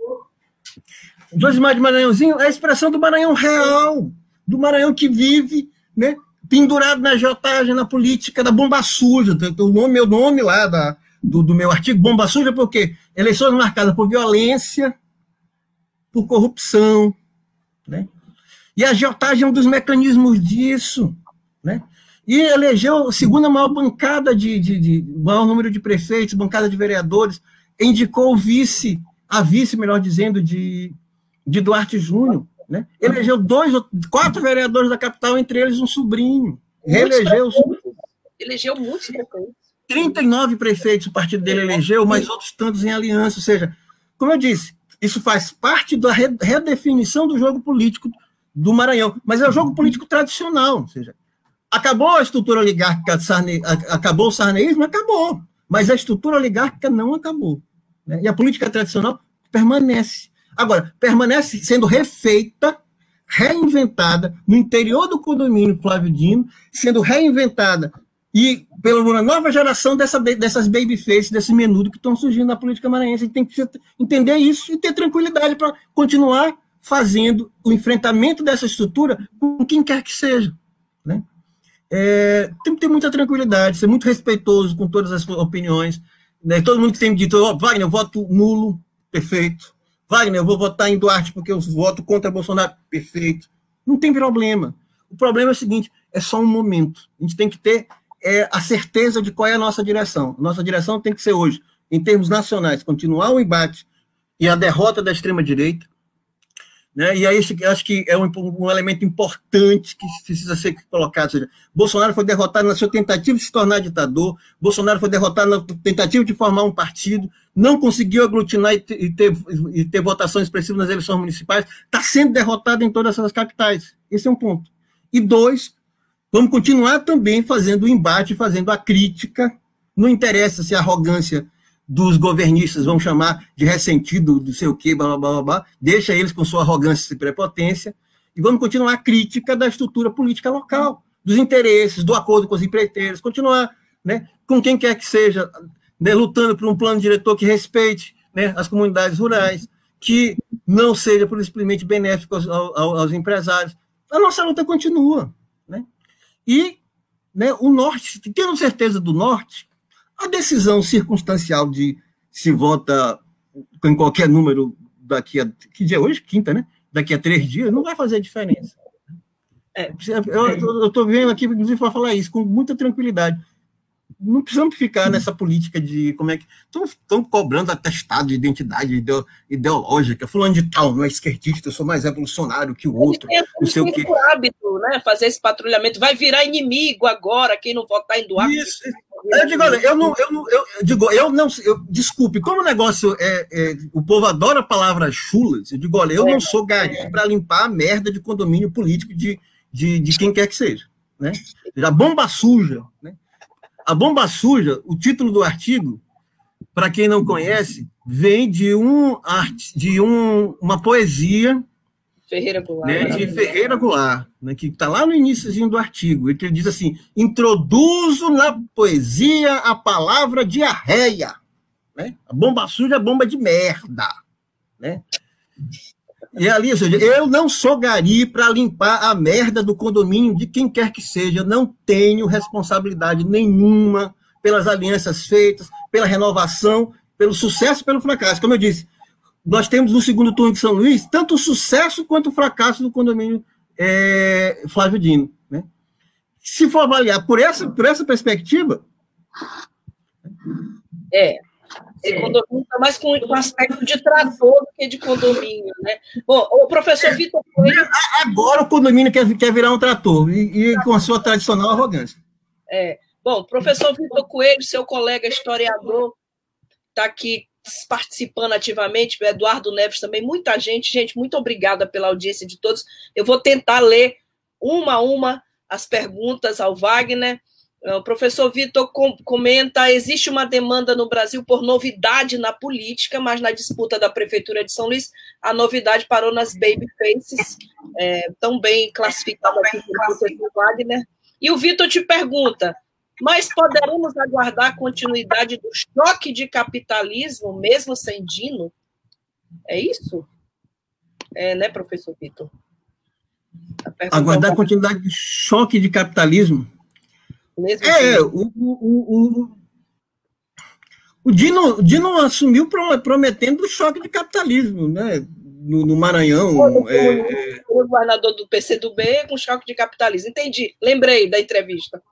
Josimar de Maranhãozinho é a expressão do Maranhão real, do Maranhão que vive, né, pendurado na agiotagem, na política da bomba suja. O nome, meu nome lá da, do, do meu artigo, bomba suja, porque eleições marcadas por violência, por corrupção, né? E a agiotagem é um dos mecanismos disso, né? E elegeu a segunda maior bancada de, de, de maior número de prefeitos, bancada de vereadores, indicou o vice, a vice, melhor dizendo, de, de Duarte Júnior, né? Elegeu dois, quatro vereadores da capital, entre eles um sobrinho. Reelegeu elegeu muitos prefeitos. 39 prefeitos o partido dele elegeu, mas outros tantos em aliança. Ou seja, como eu disse, isso faz parte da redefinição do jogo político do Maranhão. Mas é o jogo político tradicional. Ou seja, acabou a estrutura oligárquica, Sarne, acabou o sarneísmo? Acabou. Mas a estrutura oligárquica não acabou. Né? E a política tradicional permanece. Agora, permanece sendo refeita, reinventada no interior do condomínio Flávio Dino, sendo reinventada e pela nova geração dessa, dessas babyfaces, desse menudo que estão surgindo na política maranhense. A gente tem que entender isso e ter tranquilidade para continuar fazendo o enfrentamento dessa estrutura com quem quer que seja. É, tem que ter muita tranquilidade, ser muito respeitoso com todas as opiniões. Né? Todo mundo que tem dito, oh, Wagner, eu voto nulo, perfeito. Wagner, eu vou votar em Duarte porque eu voto contra Bolsonaro, perfeito. Não tem problema. O problema é o seguinte: é só um momento. A gente tem que ter é, a certeza de qual é a nossa direção. Nossa direção tem que ser hoje, em termos nacionais, continuar o embate e a derrota da extrema-direita, né? E aí acho que é um, um, elemento importante que precisa ser colocado. Seja, Bolsonaro foi derrotado na sua tentativa de se tornar ditador, Bolsonaro foi derrotado na tentativa de formar um partido, não conseguiu aglutinar e ter, e ter, e ter votação expressiva nas eleições municipais, está sendo derrotado em todas essas capitais. Esse é um ponto. E dois, vamos continuar também fazendo o embate, fazendo a crítica. Não interessa se a arrogância dos governistas, vamos chamar de ressentido, do sei o quê, blá, blá, blá, blá, deixa eles com sua arrogância e prepotência, e vamos continuar a crítica da estrutura política local, dos interesses, do acordo com os empreiteiros, continuar né, com quem quer que seja, né, lutando por um plano diretor que respeite né, as comunidades rurais, que não seja simplesmente benéfico aos, aos, aos empresários. A nossa luta continua. Né? E né, o Norte, tendo certeza do Norte, a decisão circunstancial de se vota em qualquer número daqui a. Que dia é hoje? Quinta, né? Daqui a três dias, não vai fazer diferença. É, eu estou vendo aqui, inclusive, para falar isso com muita tranquilidade. Não precisamos ficar nessa política de como é que. Estão cobrando atestado de identidade ideológica. Fulano de tal, não é esquerdista, eu sou mais revolucionário que o outro. Não sei o quê. hábito, né? Fazer esse patrulhamento. Vai virar inimigo agora, quem não votar em Duarte. Isso, eu digo, olha, eu não, eu não, eu, digo, eu não, eu, desculpe, como o negócio é, é, o povo adora palavras chulas, eu digo, olha, eu não sou gari para limpar a merda de condomínio político de, de, de quem quer que seja, né? A bomba suja, né? A bomba suja, o título do artigo, para quem não conhece, vem de um de um, uma poesia Ferreira Goulart. Né, de Ferreira Goulart, né, que está lá no início do artigo, que ele diz assim: introduzo na poesia a palavra diarreia. Né? A bomba suja é bomba de merda. Né? E ali, ou seja, eu não sou gari para limpar a merda do condomínio de quem quer que seja, não tenho responsabilidade nenhuma pelas alianças feitas, pela renovação, pelo sucesso, pelo fracasso. Como eu disse, nós temos no segundo turno de São Luís tanto o sucesso quanto o fracasso do condomínio é, Flávio Dino. Né? Se for avaliar por essa, por essa perspectiva. É. Esse condomínio está mais com, com aspecto de trator do que de condomínio, né? Bom, o professor Vitor Coelho. Agora o condomínio quer, quer virar um trator, e, e com a sua tradicional arrogância. É. Bom, professor Vitor Coelho, seu colega historiador, está aqui participando ativamente, o Eduardo Neves também, muita gente. Gente, muito obrigada pela audiência de todos. Eu vou tentar ler uma a uma as perguntas ao Wagner. Ah, o professor Vitor comenta: existe uma demanda no Brasil por novidade na política, mas na disputa da Prefeitura de São Luís, a novidade parou nas baby faces, é, tão bem classificado aqui pelo professor Wagner. E o Vitor te pergunta: mas poderemos aguardar a continuidade do choque de capitalismo, mesmo sem Dino? É isso? É, né, professor Vitor? Aguardar a continuidade do choque de capitalismo? Mesmo é, o, o, o, o, Dino, Dino assumiu prometendo o choque de capitalismo, né? No, no Maranhão. O, é... o governador do PCdoB com choque de capitalismo. Entendi, lembrei da entrevista.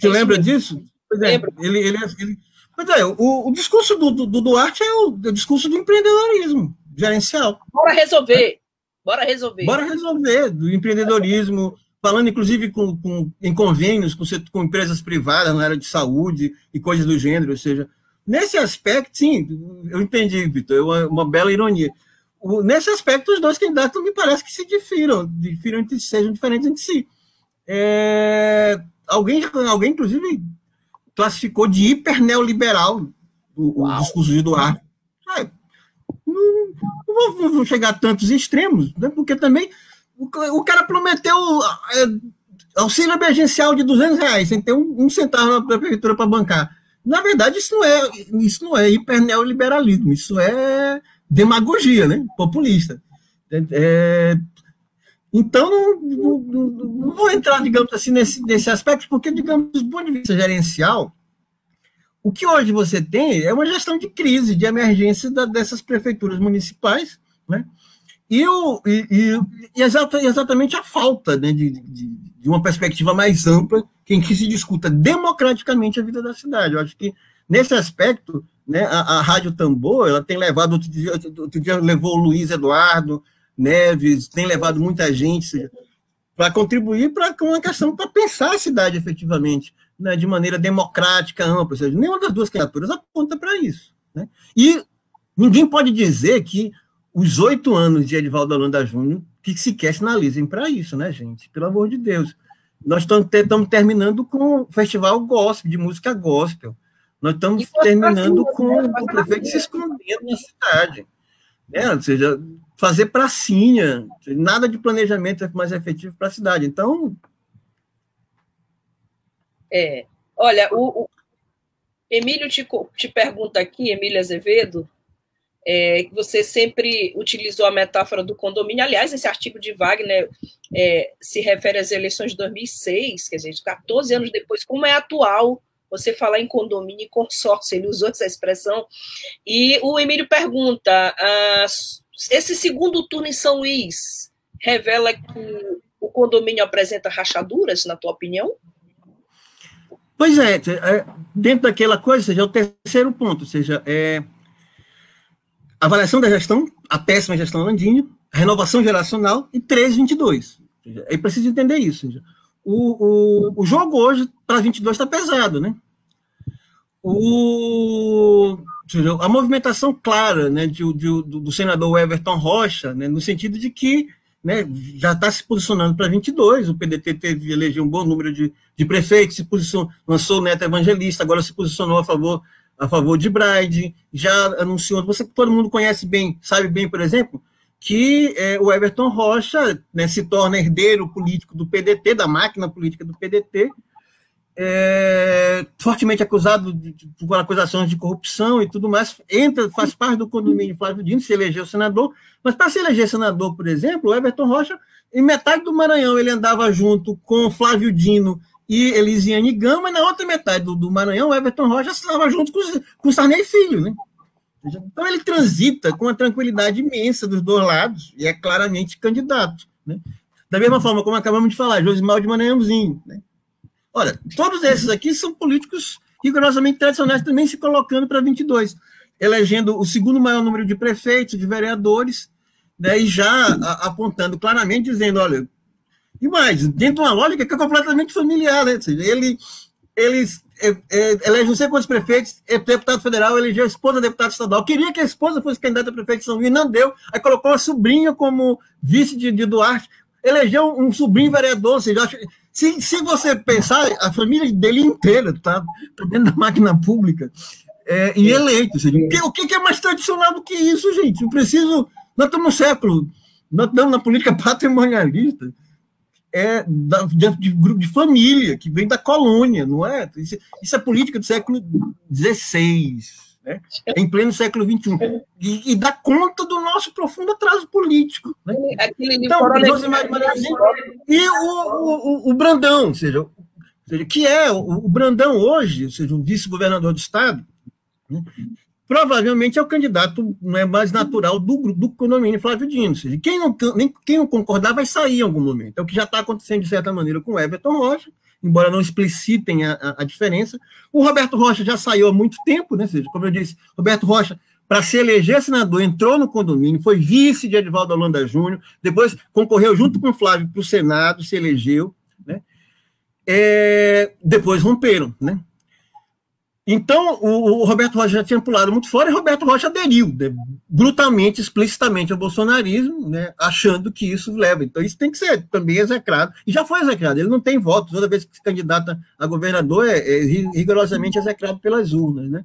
Você é lembra disso? Pois é, ele, ele, ele, pois é o, o discurso do, do, do Duarte é o, o, discurso do empreendedorismo gerencial. Bora resolver. Bora resolver. Bora resolver, do empreendedorismo, falando inclusive com, com, em convênios com, com empresas privadas na área de saúde e coisas do gênero, ou seja, nesse aspecto, sim, eu entendi, Vitor, é uma, uma bela ironia. O, nesse aspecto, os dois candidatos me parece que se difiram, difiram entre, sejam diferentes entre si. É, alguém, alguém, inclusive, classificou de hiper neoliberal o, o discurso de Duarte. É, não, não, vou, não, vou, chegar a tantos extremos, né, porque também o, o cara prometeu é, auxílio emergencial de 200 reais, sem ter um, um centavo na prefeitura para bancar. Na verdade, isso não é, isso não é hiper neoliberalismo, isso é demagogia, né? populista. É então, não, não, não, vou entrar, digamos assim, nesse, nesse aspecto, porque, digamos, do ponto de vista gerencial, o que hoje você tem é uma gestão de crise, de emergência da, dessas prefeituras municipais, né? E, o, e, e, exatamente a falta né, de, de, de, uma perspectiva mais ampla em que se discuta democraticamente a vida da cidade. Eu acho que, nesse aspecto, né, a, a Rádio Tambor ela tem levado, outro dia, outro dia levou o Luiz Eduardo Neves, tem levado muita gente para contribuir para uma questão para pensar a cidade efetivamente né, de maneira democrática, ampla. Ou seja, nenhuma das duas criaturas aponta para isso. Né? E ninguém pode dizer que os oito anos de Edivaldo Holanda Júnior que sequer sinalizem para isso, né, gente? Pelo amor de Deus. Nós estamos terminando com o festival gospel, de música gospel. Nós estamos terminando com o prefeito se escondendo na cidade. Né? Ou seja, fazer pracinha, nada de planejamento mais efetivo para a cidade. Então, é. Olha, o, o Emílio te, te pergunta aqui, Emílio Azevedo, é, você sempre utilizou a metáfora do condomínio. Aliás, esse artigo de Wagner é, se refere às eleições de 2006, quer dizer, 14 anos depois, como é atual você falar em condomínio e consórcio, ele usou essa expressão. E o Emílio pergunta: ah, esse segundo turno em São Luís revela que o condomínio apresenta rachaduras, na tua opinião? Pois é, é, dentro daquela coisa, seja, é o terceiro ponto, ou seja, é, avaliação da gestão, a péssima gestão Landinho, renovação geracional e 322. É preciso entender isso. Seja, o, o, o jogo hoje para 22 está pesado, né? O, a movimentação clara né, de, de, do, do senador Everton Rocha, né, no sentido de que né, já está se posicionando para 22. O PDT teve elegeu um bom número de, de prefeitos, se posicionou, lançou o Neto Evangelista, agora se posicionou a favor a favor de Bride, já anunciou. Você todo mundo conhece bem, sabe bem, por exemplo, que é, o Everton Rocha né, se torna herdeiro político do PDT, da máquina política do PDT, é, fortemente acusado de, de, por acusações de corrupção e tudo mais, entra, faz parte do condomínio Flávio Dino, se elegeu senador, mas para se eleger senador, por exemplo, o Everton Rocha, em metade do Maranhão, ele andava junto com Flávio Dino e Elisiane Gama, e na outra metade do, do Maranhão, o Everton Rocha estava junto com, com Sarney Filho, né? Então ele transita com uma tranquilidade imensa dos dois lados e é claramente candidato. Né? Da mesma forma como acabamos de falar, Josimar de Maranhãozinho. Né? Olha, todos esses aqui são políticos rigorosamente tradicionais também se colocando para 22, elegendo o segundo maior número de prefeitos, de vereadores, né, e já apontando claramente, dizendo, olha, e mais, dentro de uma lógica que é completamente familiar, né? Ele, eles é, é, elege não sei quantos prefeitos, é deputado federal, elegeu a esposa deputado estadual. Queria que a esposa fosse candidata a prefeito de São Luís, não deu. Aí colocou a sobrinha como vice de, de Duarte, elegeu um sobrinho vereador, ou seja, se, se você pensar, a família dele inteira está tá dentro da máquina pública é, e eleito. Seja, o, que, que é mais tradicional do que isso, gente? Eu preciso. Nós estamos no século, nós estamos na política patrimonialista. É da, de, de, grupo de família, que vem da colônia, não é? Isso, isso é política do século XVI né? em pleno século XXI, e, e dá conta do nosso profundo atraso político. Né? Então, e o, o, o, Brandão, ou seja, que é o, o Brandão hoje, ou seja, o vice-governador do Estado, né? provavelmente é o candidato não é mais natural do, do condomínio Flávio Dino. Ou seja, quem não, nem, quem não concordar vai sair em algum momento. É o que já está acontecendo, de certa maneira, com o Everton Rocha, embora não explicitem a, a, a, diferença. O Roberto Rocha já saiu há muito tempo, né? Seja, como eu disse, Roberto Rocha para se eleger senador, entrou no condomínio, foi vice de Edivaldo Holanda Júnior, depois concorreu junto com o Flávio para o Senado, se elegeu, né? É, depois romperam, né? Então, o, o, Roberto Rocha já tinha pulado muito fora e Roberto Rocha aderiu né, brutalmente, explicitamente ao bolsonarismo, né, achando que isso leva. Então, isso tem que ser também execrado. E já foi execrado. Ele não tem voto. Toda vez que se candidata a governador, é, é rigorosamente execrado pelas urnas. Né?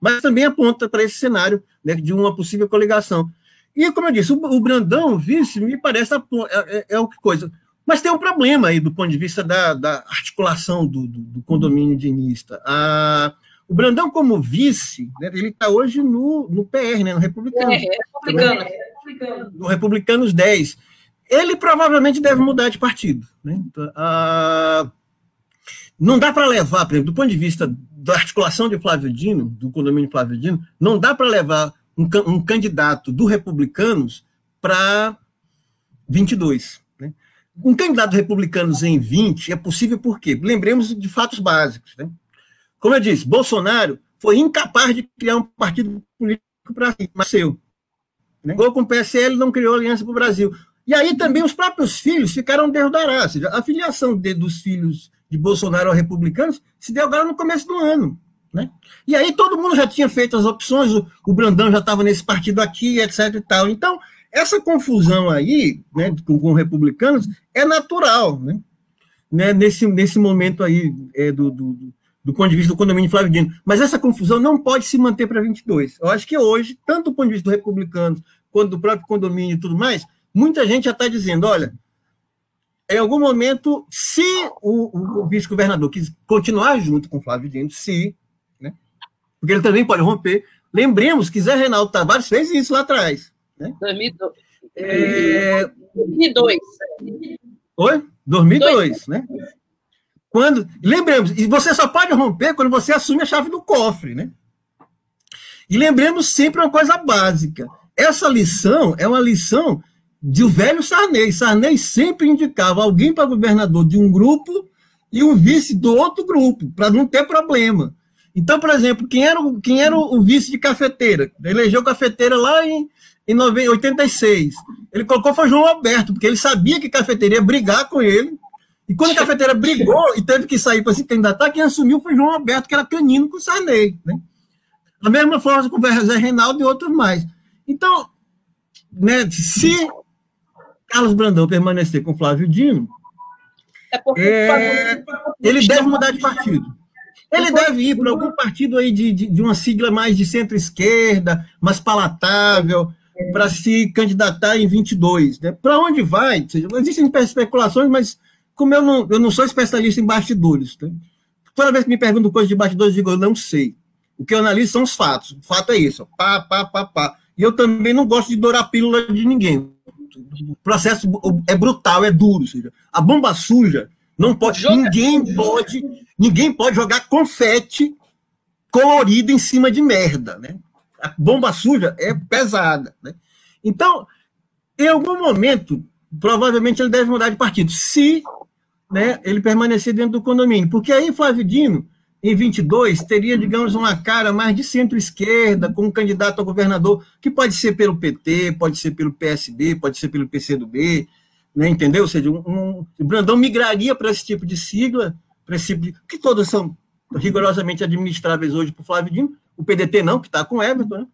Mas também aponta para esse cenário né, de uma possível coligação. E, como eu disse, o, o Brandão, vice, me parece é, é, é o coisa. Mas tem um problema aí do ponto de vista da, da articulação do, do, do condomínio dinista. A, o Brandão, como vice, né, ele está hoje no, no PR, né, no Republicano. É, é republicano, é republicano. No Republicanos 10. Ele provavelmente deve mudar de partido. Né? Então, não dá para levar, por exemplo, do ponto de vista da articulação de Flávio Dino, do condomínio Flávio Dino, não dá para levar um, um, candidato do Republicanos para 22. Né? Um candidato republicanos em 20 é possível por quê? Lembremos de fatos básicos. Né? Como eu disse, Bolsonaro foi incapaz de criar um partido político para si, mas seu. Né? Ou com o PSL não criou aliança para o Brasil. E aí também os próprios filhos ficaram seja, a filiação de, dos filhos de Bolsonaro aos republicanos se deu agora no começo do ano. Né? E aí todo mundo já tinha feito as opções, o, o Brandão já estava nesse partido aqui, etc. e tal. Então, essa confusão aí, né, com, com republicanos, é natural, né? né nesse, nesse momento aí é, do, do, do ponto de vista do condomínio Flávio Dino. Mas essa confusão não pode se manter para 22. Eu acho que hoje, tanto do ponto de vista do republicano, quanto do próprio condomínio e tudo mais, muita gente já está dizendo, olha, em algum momento, se o, o vice-governador quis continuar junto com o Flávio Dino, se, né, porque ele também pode romper, lembremos que Zé Reinaldo Tavares fez isso lá atrás. Né? 2002. É... 2002. Oi? 2002, né? Quando, lembremos, e você só pode romper quando você assume a chave do cofre, né? E lembremos sempre uma coisa básica. Essa lição é uma lição de o velho Sarney. Sarney sempre indicava alguém para governador de um grupo e um vice do outro grupo, para não ter problema. Então, por exemplo, quem era, o, quem era o vice de cafeteira? Elegeu cafeteira lá em, em 86. Ele colocou foi João Alberto, porque ele sabia que cafeteira ia brigar com ele e quando a cafeteira brigou e teve que sair para se candidatar, quem assumiu foi João Alberto, que era canino com o Sarney. Né? Da mesma forma com o Zé Reinaldo e outros mais. Então, né, se Carlos Brandão permanecer com Flávio Dino, é é, ele deve mudar de partido. Ele deve ir para algum partido aí de, de, de uma sigla mais de centro-esquerda, mais palatável, para se candidatar em 22. Né? Para onde vai? Existem especulações, mas como eu não, eu não sou especialista em bastidores, tá? toda vez que me perguntam coisas de bastidores, eu digo, eu não sei. O que eu analiso são os fatos. O fato é isso. Pá, pá, pá, pá. E eu também não gosto de dourar a pílula de ninguém. O processo é brutal, é duro. Seja, a bomba suja não pode. Ninguém pode. Ninguém pode jogar confete colorido em cima de merda. Né? A bomba suja é pesada. Né? Então, em algum momento, provavelmente ele deve mudar de partido. Se né, ele permanecer dentro do condomínio. Porque aí Flávio Dino, em 22, teria, digamos, uma cara mais de centro-esquerda, como candidato a governador, que pode ser pelo PT, pode ser pelo PSB, pode ser pelo PCdoB, né, entendeu? Ou seja, um, um, Brandão migraria para esse tipo de sigla, para esse tipo de, que todas são rigorosamente administráveis hoje por Flávio Dino, o PDT não, que está com Everton, né?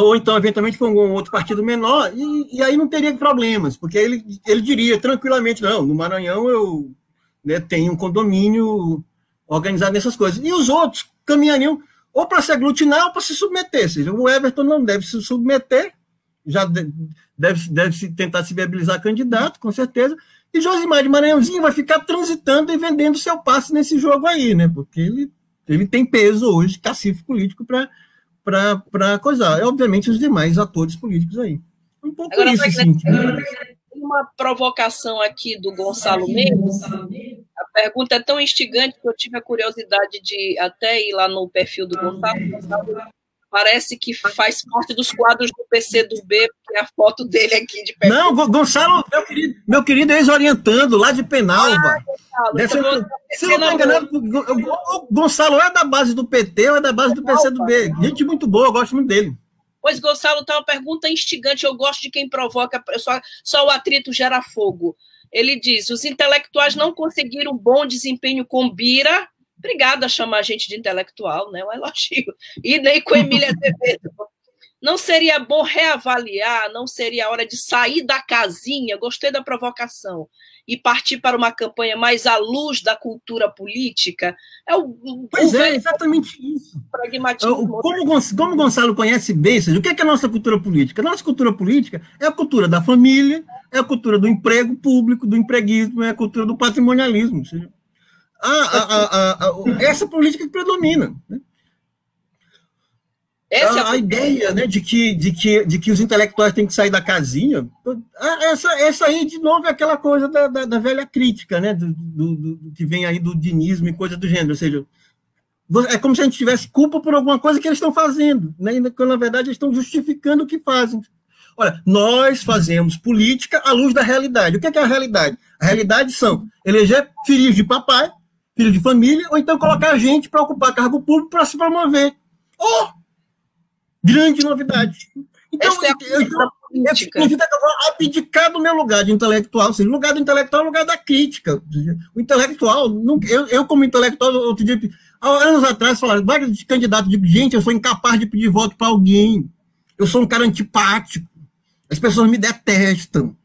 Ou então, eventualmente, com algum outro partido menor, e, e, aí não teria problemas, porque ele, ele diria tranquilamente, não, no Maranhão eu né, tenho um condomínio organizado nessas coisas. E os outros caminhariam ou para se aglutinar ou para se submeter. Seja, o Everton não deve se submeter, já deve, deve tentar se viabilizar candidato, com certeza, e Josimar de Maranhãozinho vai ficar transitando e vendendo seu passe nesse jogo aí, né? Porque ele, ele tem peso hoje, cacife político, para para coisar. E, obviamente, os demais atores políticos aí. Um pouco Agora, isso, sim. Uma provocação aqui do Gonçalo mesmo. A pergunta é tão instigante que eu tive a curiosidade de até ir lá no perfil do Gonçalo. Parece que faz parte dos quadros do PC do B, porque é a foto dele aqui de perto. Não, Gonçalo, meu querido, meu querido ex-orientando, lá de Penalva. Ah, Gonçalo, se eu não estou enganado, o Gonçalo é da base do PT ou é da base do PC do B. Gente muito boa, eu gosto muito dele. Pois, Gonçalo, tá uma pergunta instigante. Eu gosto de quem provoca, só, só o atrito gera fogo. Ele diz: os intelectuais não conseguiram bom desempenho com Bira Obrigada a chamar a gente de intelectual, né? Um elogio. E nem com Emília Azevedo. Não seria bom reavaliar, não seria hora de sair da casinha, gostei da provocação, e partir para uma campanha mais à luz da cultura política? É o, pois o é, exatamente isso. Pragmatismo. Como, como Gonçalo conhece bem, seja, o que é, que é a nossa cultura política? A nossa cultura política é a cultura da família, é a cultura do emprego público, do empreguismo, é a cultura do patrimonialismo. Seja, a, a, a, essa política que predomina. Né? Essa a, a ideia né, de, que, de, que, de que os intelectuais têm que sair da casinha, essa, essa aí, de novo, é aquela coisa da, da, da velha crítica, né, do, do, do, que vem aí do dinismo e coisa do gênero. Ou seja, é como se a gente tivesse culpa por alguma coisa que eles estão fazendo, né, quando, na verdade, eles estão justificando o que fazem. Olha, nós fazemos política à luz da realidade. O que é, que é a realidade? A realidade são eleger filhos de papai filho de família, ou então colocar a gente para ocupar cargo público para se promover. Oh! Grande novidade. Então, é eu, significa que eu vou abdicar do meu lugar de intelectual. Ou seja, o lugar do intelectual é o lugar da crítica. O intelectual, eu, eu, como intelectual, outro dia, há anos atrás, falaram, vários candidatos de gente, eu sou incapaz de pedir voto para alguém. Eu sou um cara antipático. As pessoas me detestam.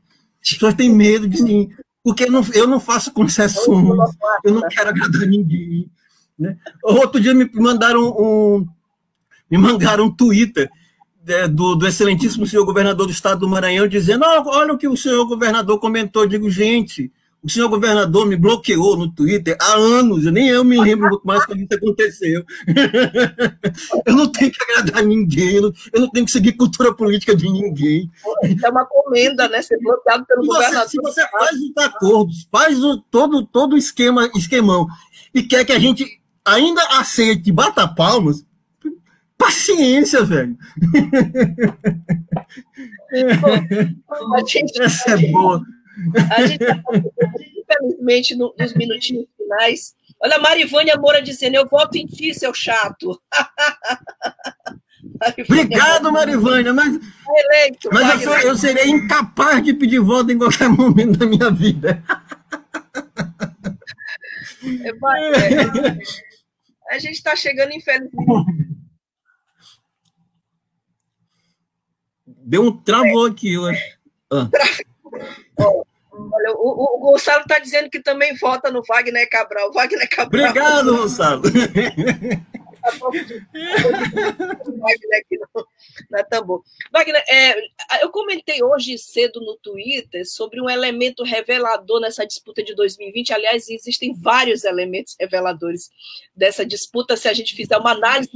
As pessoas têm medo de mim porque eu não, eu não faço concessões, eu não quero agradar ninguém. Né? Outro dia me mandaram um, me mandaram um Twitter é, do, do, excelentíssimo senhor governador do estado do Maranhão dizendo: oh, olha o que o senhor governador comentou. Eu digo, gente, o senhor governador me bloqueou no Twitter há anos, nem eu me lembro mais quando isso aconteceu. eu não tenho que agradar ninguém, eu não tenho que seguir cultura política de ninguém. É uma comenda, né? Ser bloqueado pelo você, governador. Se você faz os acordos, faz o, todo, todo o esquema, esquemão, e quer que a gente ainda aceite, bata palmas, paciência, velho. Pô, a gente, Essa é boa. A gente, tá infelizmente, no, nos minutinhos finais. Olha, a Marivânia Moura dizendo: Eu voto em ti, seu chato. Obrigado, Marivânia, mas, tá eleito, mas eu, sou, eu, serei incapaz de pedir voto em qualquer momento da minha vida. É, é, a gente está chegando, infelizmente. Deu um travou aqui, eu acho. Ah. Olha, o, o Gonçalo está dizendo que também vota no Wagner Cabral. Wagner Cabral. Obrigado, Gonçalo. Wagner aqui não, tão bom. Wagner, é, eu comentei hoje cedo no Twitter sobre um elemento revelador nessa disputa de 2020. Aliás, existem vários elementos reveladores dessa disputa. Se a gente fizer uma análise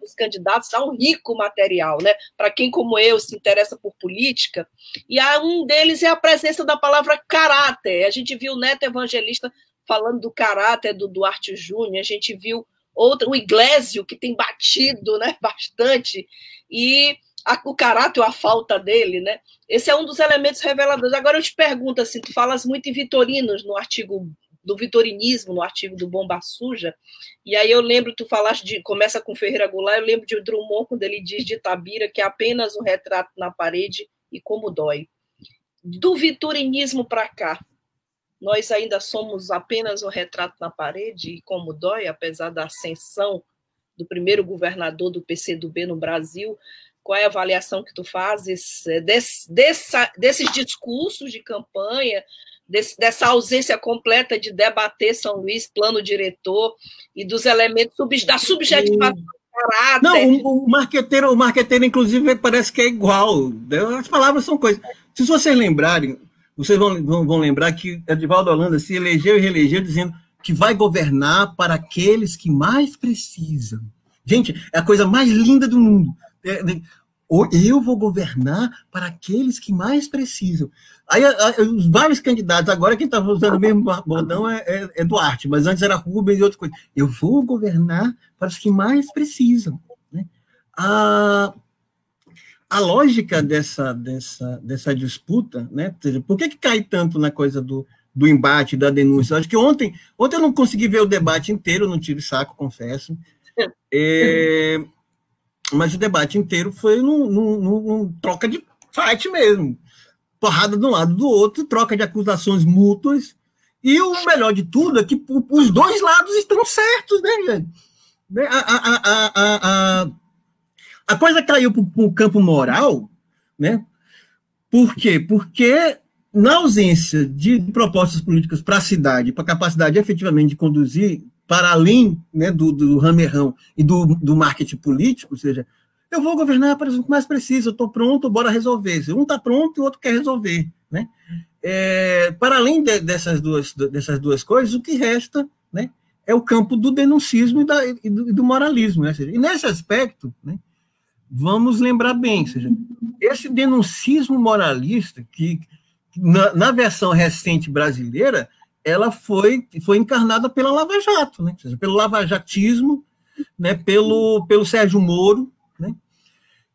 dos candidatos, há um rico material, né? Para quem, como eu, se interessa por política. E há um deles é a presença da palavra caráter. A gente viu o Neto Evangelista falando do caráter do Duarte Júnior, a gente viu outro, o Iglesio, que tem batido né, bastante, e a, o caráter a falta dele, né? Esse é um dos elementos reveladores. Agora eu te pergunto assim, tu falas muito em Vitorinos no artigo do vitorinismo no artigo do Bomba Suja, e aí eu lembro, tu falaste de, começa com Ferreira Goulart, eu lembro de Drummond quando ele diz de Tabira que é apenas um retrato na parede e como dói. Do vitorinismo para cá, nós ainda somos apenas um retrato na parede e como dói, apesar da ascensão do primeiro governador do PCdoB no Brasil, qual é a avaliação que tu fazes é, desse, dessa, desses discursos de campanha, desse, dessa ausência completa de debater São Luís, plano diretor e dos elementos da subjetivação Caráter. Não, o, o marqueteiro, o marqueteiro, inclusive, parece que é igual. Né? As palavras são coisas. Se vocês lembrarem, vocês vão, vão, vão lembrar que Edivaldo Holanda se elegeu e reelegeu dizendo que vai governar para aqueles que mais precisam. Gente, é a coisa mais linda do mundo. É, eu vou governar para aqueles que mais precisam. Aí, os vários candidatos, agora quem estava usando o mesmo bordão é, é, é, Duarte, mas antes era Rubens e outra coisa. Eu vou governar para os que mais precisam. Né? a, a lógica dessa, dessa, dessa disputa, né? Por que, que cai tanto na coisa do, do embate, da denúncia? Acho que ontem, ontem eu não consegui ver o debate inteiro, não tive saco, confesso. É, mas o debate inteiro foi num, num, num, troca de fight mesmo. Porrada de um lado do outro, troca de acusações mútuas. E o melhor de tudo é que os dois lados estão certos, né, gente? Né, a, a, a, a, a coisa caiu para o campo moral, né? Por quê? Porque na ausência de propostas políticas para a cidade, para a capacidade efetivamente de conduzir para além né, do, do ramerrão e do, do marketing político, ou seja, eu vou governar para o que mais precisa, eu estou pronto, bora resolver. Um está pronto e o outro quer resolver. Né? É, para além de, dessas, duas, dessas duas coisas, o que resta né, é o campo do denuncismo e, da, e, do, e do, moralismo. Né? Seja, e nesse aspecto, né, vamos lembrar bem, seja, esse denuncismo moralista, que na, na versão recente brasileira, ela foi, foi encarnada pela Lava Jato, né? seja, pelo lavajatismo, né? pelo, pelo Sérgio Moro. Né?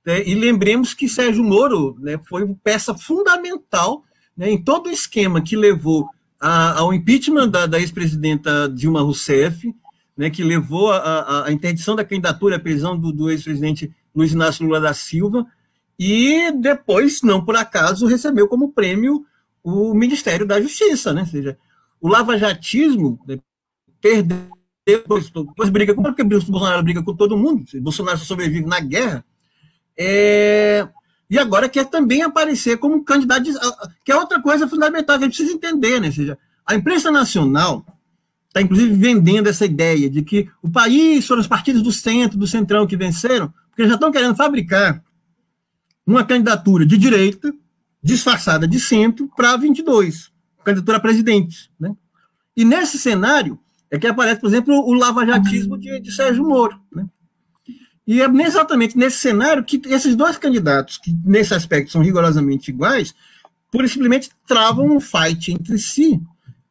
É, e lembremos que Sérgio Moro né, foi peça fundamental né, em todo o esquema que levou a, ao impeachment da, da ex-presidenta Dilma Rousseff, né, que levou a, interdição da candidatura à prisão do, do ex-presidente Luiz Inácio Lula da Silva, e depois, não por acaso, recebeu como prêmio o Ministério da Justiça, né? Ou seja, o lavajatismo né, perdeu, depois, depois briga com porque Bolsonaro briga com todo mundo, Bolsonaro sobrevive na guerra, é, e agora quer também aparecer como candidato, que é outra coisa fundamental que a gente precisa entender, né? Ou seja, a imprensa nacional está inclusive vendendo essa ideia de que o país foram os partidos do centro, do centrão que venceram, porque já estão querendo fabricar uma candidatura de direita disfarçada de centro para 22 candidatura a presidente. Né? E nesse cenário é que aparece, por exemplo, o lavajatismo de, de Sérgio Moro. Né? E é exatamente nesse cenário que esses dois candidatos, que nesse aspecto são rigorosamente iguais, pura simplesmente travam um fight entre si,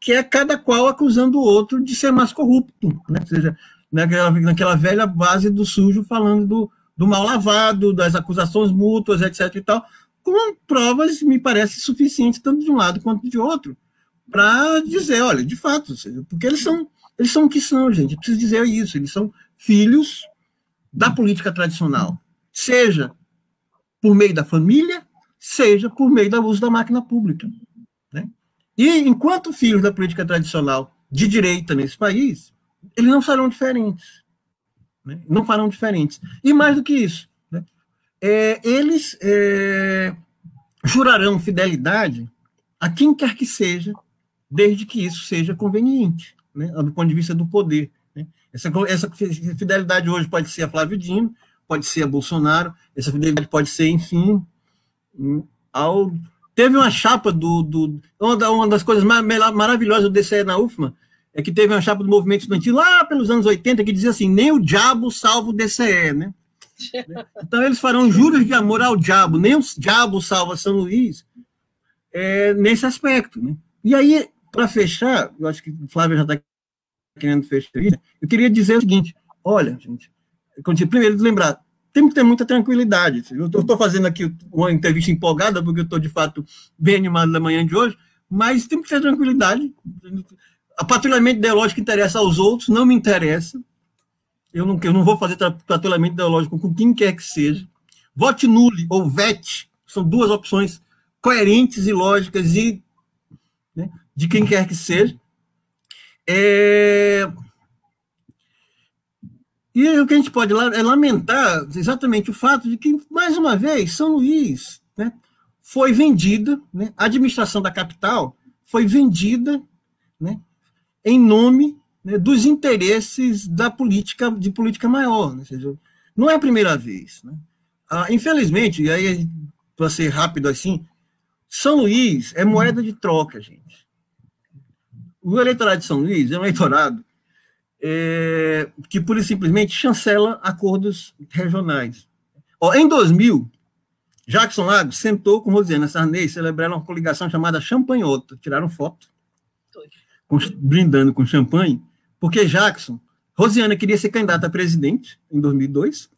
que é cada qual acusando o outro de ser mais corrupto. Né? Ou seja, naquela, naquela velha base do sujo falando do, do mal lavado, das acusações mútuas, etc. e tal, com provas, me parece, suficientes, tanto de um lado quanto de outro, para dizer, olha, de fato, porque eles são, eles são o que são, gente, preciso dizer isso, eles são filhos da política tradicional, seja por meio da família, seja por meio do uso da máquina pública. Né? E enquanto filhos da política tradicional de direita nesse país, eles não serão diferentes. Né? Não farão diferentes. E mais do que isso, né? é, eles é, jurarão fidelidade a quem quer que seja desde que isso seja conveniente, né, do ponto de vista do poder. Né. Essa, essa fidelidade hoje pode ser a Flávio Dino, pode ser a Bolsonaro, essa fidelidade pode ser, enfim, hum, ao. Teve uma chapa do. do uma, das coisas mais, maravilhosas do DCE na UFMA é que teve uma chapa do movimento estudantil lá pelos anos 80 que dizia assim: nem o diabo salva o DCE, né? Então eles farão juros de amor ao diabo, nem o diabo salva São Luís é, nesse aspecto. Né? E aí, para fechar, eu acho que o Flávio já está querendo fechar isso, eu queria dizer o seguinte: olha, gente, primeiro lembrar, tem que ter muita tranquilidade. Eu estou fazendo aqui uma entrevista empolgada, porque eu estou, de fato, bem animado na manhã de hoje, mas tem que ter tranquilidade. A patrulhamento ideológico interessa aos outros, não me interessa. Eu não, eu não vou fazer patrulhamento ideológico com quem quer que seja. Vote nulo ou vete são duas opções coerentes e lógicas e né, de quem quer que seja. É... E o que a gente pode é lamentar exatamente o fato de que, mais uma vez, São Luís né, foi vendida, né, a administração da capital foi vendida né, em nome né, dos interesses da política, de política maior. Né, seja, não é a primeira vez. Né. Ah, infelizmente, e aí, para ser rápido assim, São Luís é moeda de troca, gente. O eleitorado de São Luís é um eleitorado é, que, pura e simplesmente, chancela acordos regionais. Ó, em 2000, Jackson Lago sentou com Rosiana Sarney, celebraram uma coligação chamada Champanhota, tiraram foto, com, brindando com champanhe, porque Jackson, Rosiana queria ser candidata a presidente em 2002,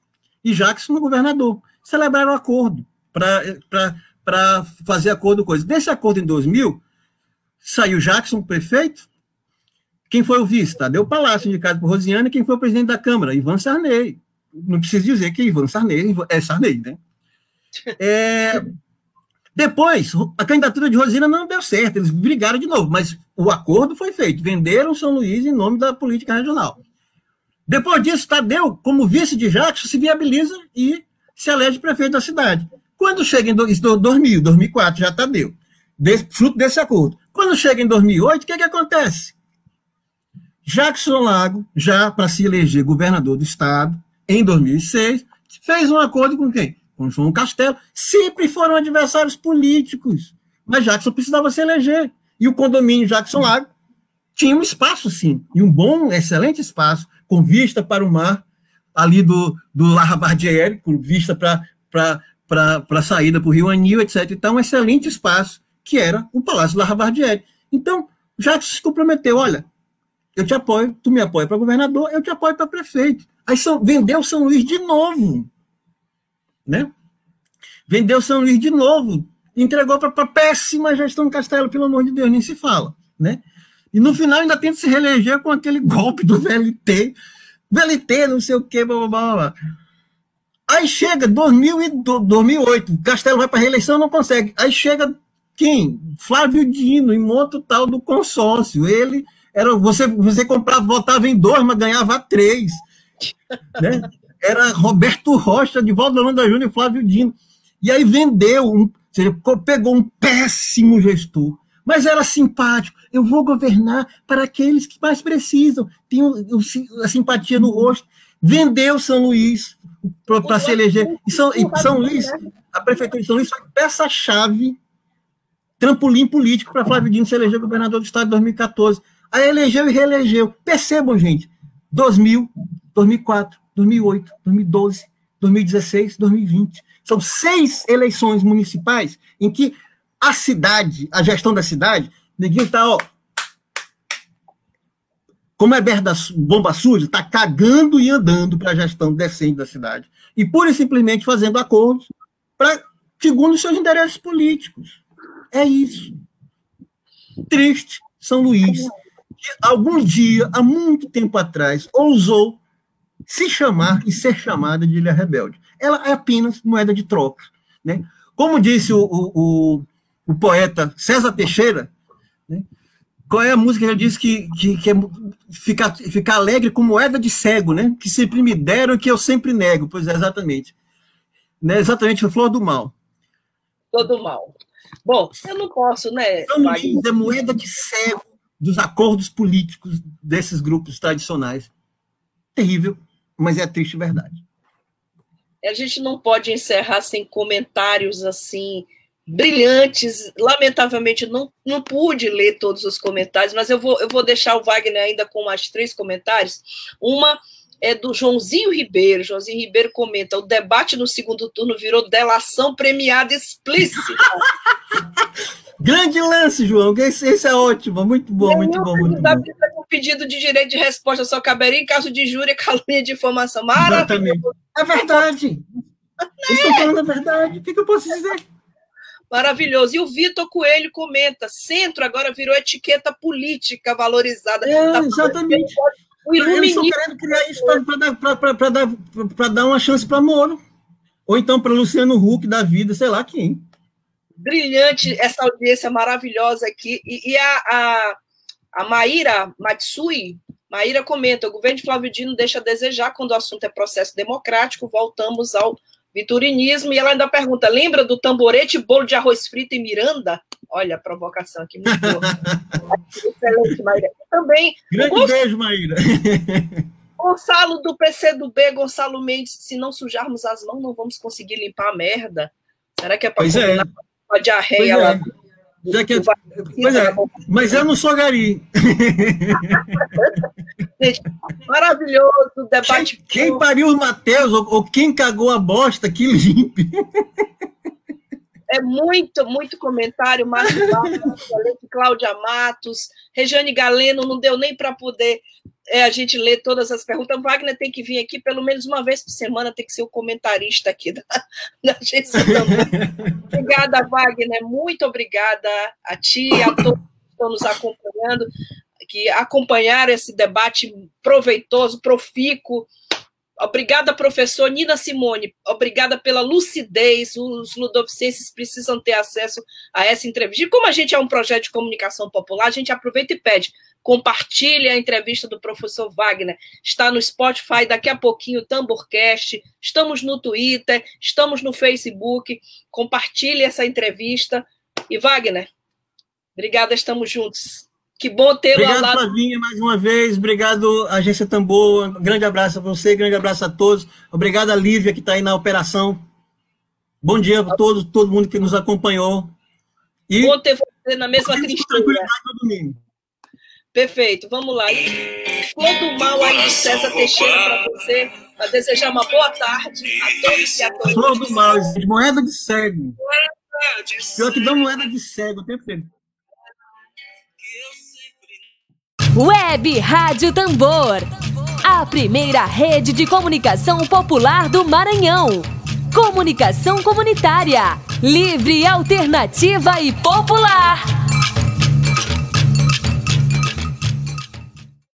e Jackson no governador. Celebraram o acordo para fazer acordo coisa. Desse acordo em 2000, saiu Jackson, prefeito. Quem foi o vice? Tadeu Palácio, indicado por Rosiane. Quem foi o presidente da Câmara? Ivan Sarney. Não preciso dizer que Ivan Sarney é Sarney, né? É, depois, a candidatura de Rosina não deu certo, eles brigaram de novo, mas o acordo foi feito, venderam São Luís em nome da política regional. Depois disso, Tadeu, como vice de Jackson, se viabiliza e se elege prefeito da cidade. Quando chega em 2000, 2004, já Tadeu, fruto desse acordo. Quando chega em 2008, o que, que acontece? Jackson Lago, já para se eleger governador do estado, em 2006, fez um acordo com quem? Com João Castelo, sempre foram adversários políticos. Mas Jackson precisava se eleger. E o condomínio Jackson Lago tinha um espaço, sim, e um bom, excelente espaço, com vista para o mar, ali do, do Laravardieri, com vista para a saída para o Rio Anil, etc. Então, um excelente espaço, que era o Palácio Laravardieri. Então, Jackson se comprometeu, olha, eu te apoio, tu me apoia para governador, eu te apoio para prefeito. Aí são, vendeu São Luís de novo né? Vendeu São Luís de novo, entregou para péssima gestão Castelo, pelo amor de Deus, nem se fala, né? E no final ainda tenta se reeleger com aquele golpe do VLT, VLT, não sei o quê, blá, blá, blá, blá. Aí chega 2000 e 2008, Castelo vai para reeleição, não consegue. Aí chega quem? Flávio Dino, e monta o tal do consórcio. Ele era você você comprava, votava em dois, mas ganhava três, né? Era Roberto Rocha, de Valdo Holanda Júnior e Flávio Dino. E aí vendeu, um, seja, pegou um péssimo gestor, mas era simpático. Eu vou governar para aqueles que mais precisam. Tem a simpatia no rosto. Vendeu São Luís para se eleger. E São, e São Luís, a prefeitura de São Luís foi peça-chave, trampolim político para Flávio Dino se eleger governador do estado em 2014. Aí elegeu e reelegeu. Percebam, gente, 2000, 2004, 2008, 2012, 2016, 2020. São seis eleições municipais em que a cidade, a gestão da cidade, ninguém está, ó. Como é berda bomba suja, está cagando e andando para a gestão decente da cidade. E pura e simplesmente fazendo acordos para segundo seus interesses políticos. É isso. Triste São Luís, que algum dia, há muito tempo atrás, ousou se chamar e ser chamada de Ilha Rebelde. Ela é apenas moeda de troca. Né? Como disse o, o, o poeta César Teixeira, né? qual é a música que ele disse que, que, que é ficar, ficar alegre com moeda de cego, né? que sempre me deram e que eu sempre nego. Pois é, exatamente. Né? Exatamente, o Flor do Mal. Flor do Mal. Bom, eu não posso, né? São é moeda de cego dos acordos políticos desses grupos tradicionais. Terrível mas é triste verdade. A gente não pode encerrar sem comentários assim brilhantes. Lamentavelmente, não, não pude ler todos os comentários, mas eu vou, eu vou deixar o Wagner ainda com mais três comentários. Uma é do Joãozinho Ribeiro. Joãozinho Ribeiro comenta: o debate no segundo turno virou delação premiada explícita. Grande lance, João. Esse, esse é ótimo, muito bom, muito bom, muito bom. Com pedido de direito de resposta só caberia em caso de júri, calúnia de informação. Maravilhoso. É verdade. Eu estou falando a verdade. O que, que eu posso dizer? Maravilhoso. E o Vitor Coelho comenta: centro agora virou etiqueta política valorizada. É, tá exatamente. O Eles estão querendo criar isso para dar, dar, dar uma chance para Moro. Ou então para Luciano Huck da vida, sei lá quem brilhante essa audiência maravilhosa aqui. E, e a, a, a Maíra Matsui, Maíra comenta: o governo de Flávio Dino deixa a desejar quando o assunto é processo democrático, voltamos ao viturinismo. E ela ainda pergunta: lembra do tamborete, bolo de arroz frito em Miranda? Olha a provocação aqui, muito boa. Excelente, Maíra. também. Grande Gonçalo, beijo, Maíra. Gonçalo do PCdoB, Gonçalo Mendes, se não sujarmos as mãos, não vamos conseguir limpar a merda. Será que é para combinar? É a diarreia lá. Já que, pois é, mas eu não sou gari. Gente, maravilhoso debate. Quem, quem pariu o Matheus, ou, ou, quem cagou a bosta, que limpe. É muito, muito comentário. Márcio Cláudia Matos, Regiane Galeno, não deu nem para poder é, a gente lê todas as perguntas. O Wagner tem que vir aqui pelo menos uma vez por semana, tem que ser o comentarista aqui da, da agência também. obrigada, Wagner. Muito obrigada a ti e a todos que estão nos acompanhando, que acompanharam esse debate proveitoso, profícuo. Obrigada, professor Nina Simone. Obrigada pela lucidez. Os ludovicenses precisam ter acesso a essa entrevista. E como a gente é um projeto de comunicação popular, a gente aproveita e pede compartilhe a entrevista do professor Wagner. Está no Spotify, daqui a pouquinho, o Tamborcast. Estamos no Twitter, estamos no Facebook. Compartilhe essa entrevista. E Wagner, obrigada, estamos juntos. Que bom tê-lo Obrigado, lado. Flavinha, mais uma vez. Obrigado, Agência Tambor. Um grande abraço a você, grande abraço a todos. Obrigado a Lívia, que está aí na operação. Bom dia a todos, todo mundo que nos acompanhou. E bom ter você na mesma trincheira. Perfeito, vamos lá. Flor do mal aí, César Teixeira, para você, para desejar uma boa tarde a todos e a todas. Flor do mal, gente, moeda de cego. Pior que dá moeda de cego o tempo inteiro. Web Rádio Tambor. A primeira rede de comunicação popular do Maranhão. Comunicação comunitária. Livre, alternativa e popular.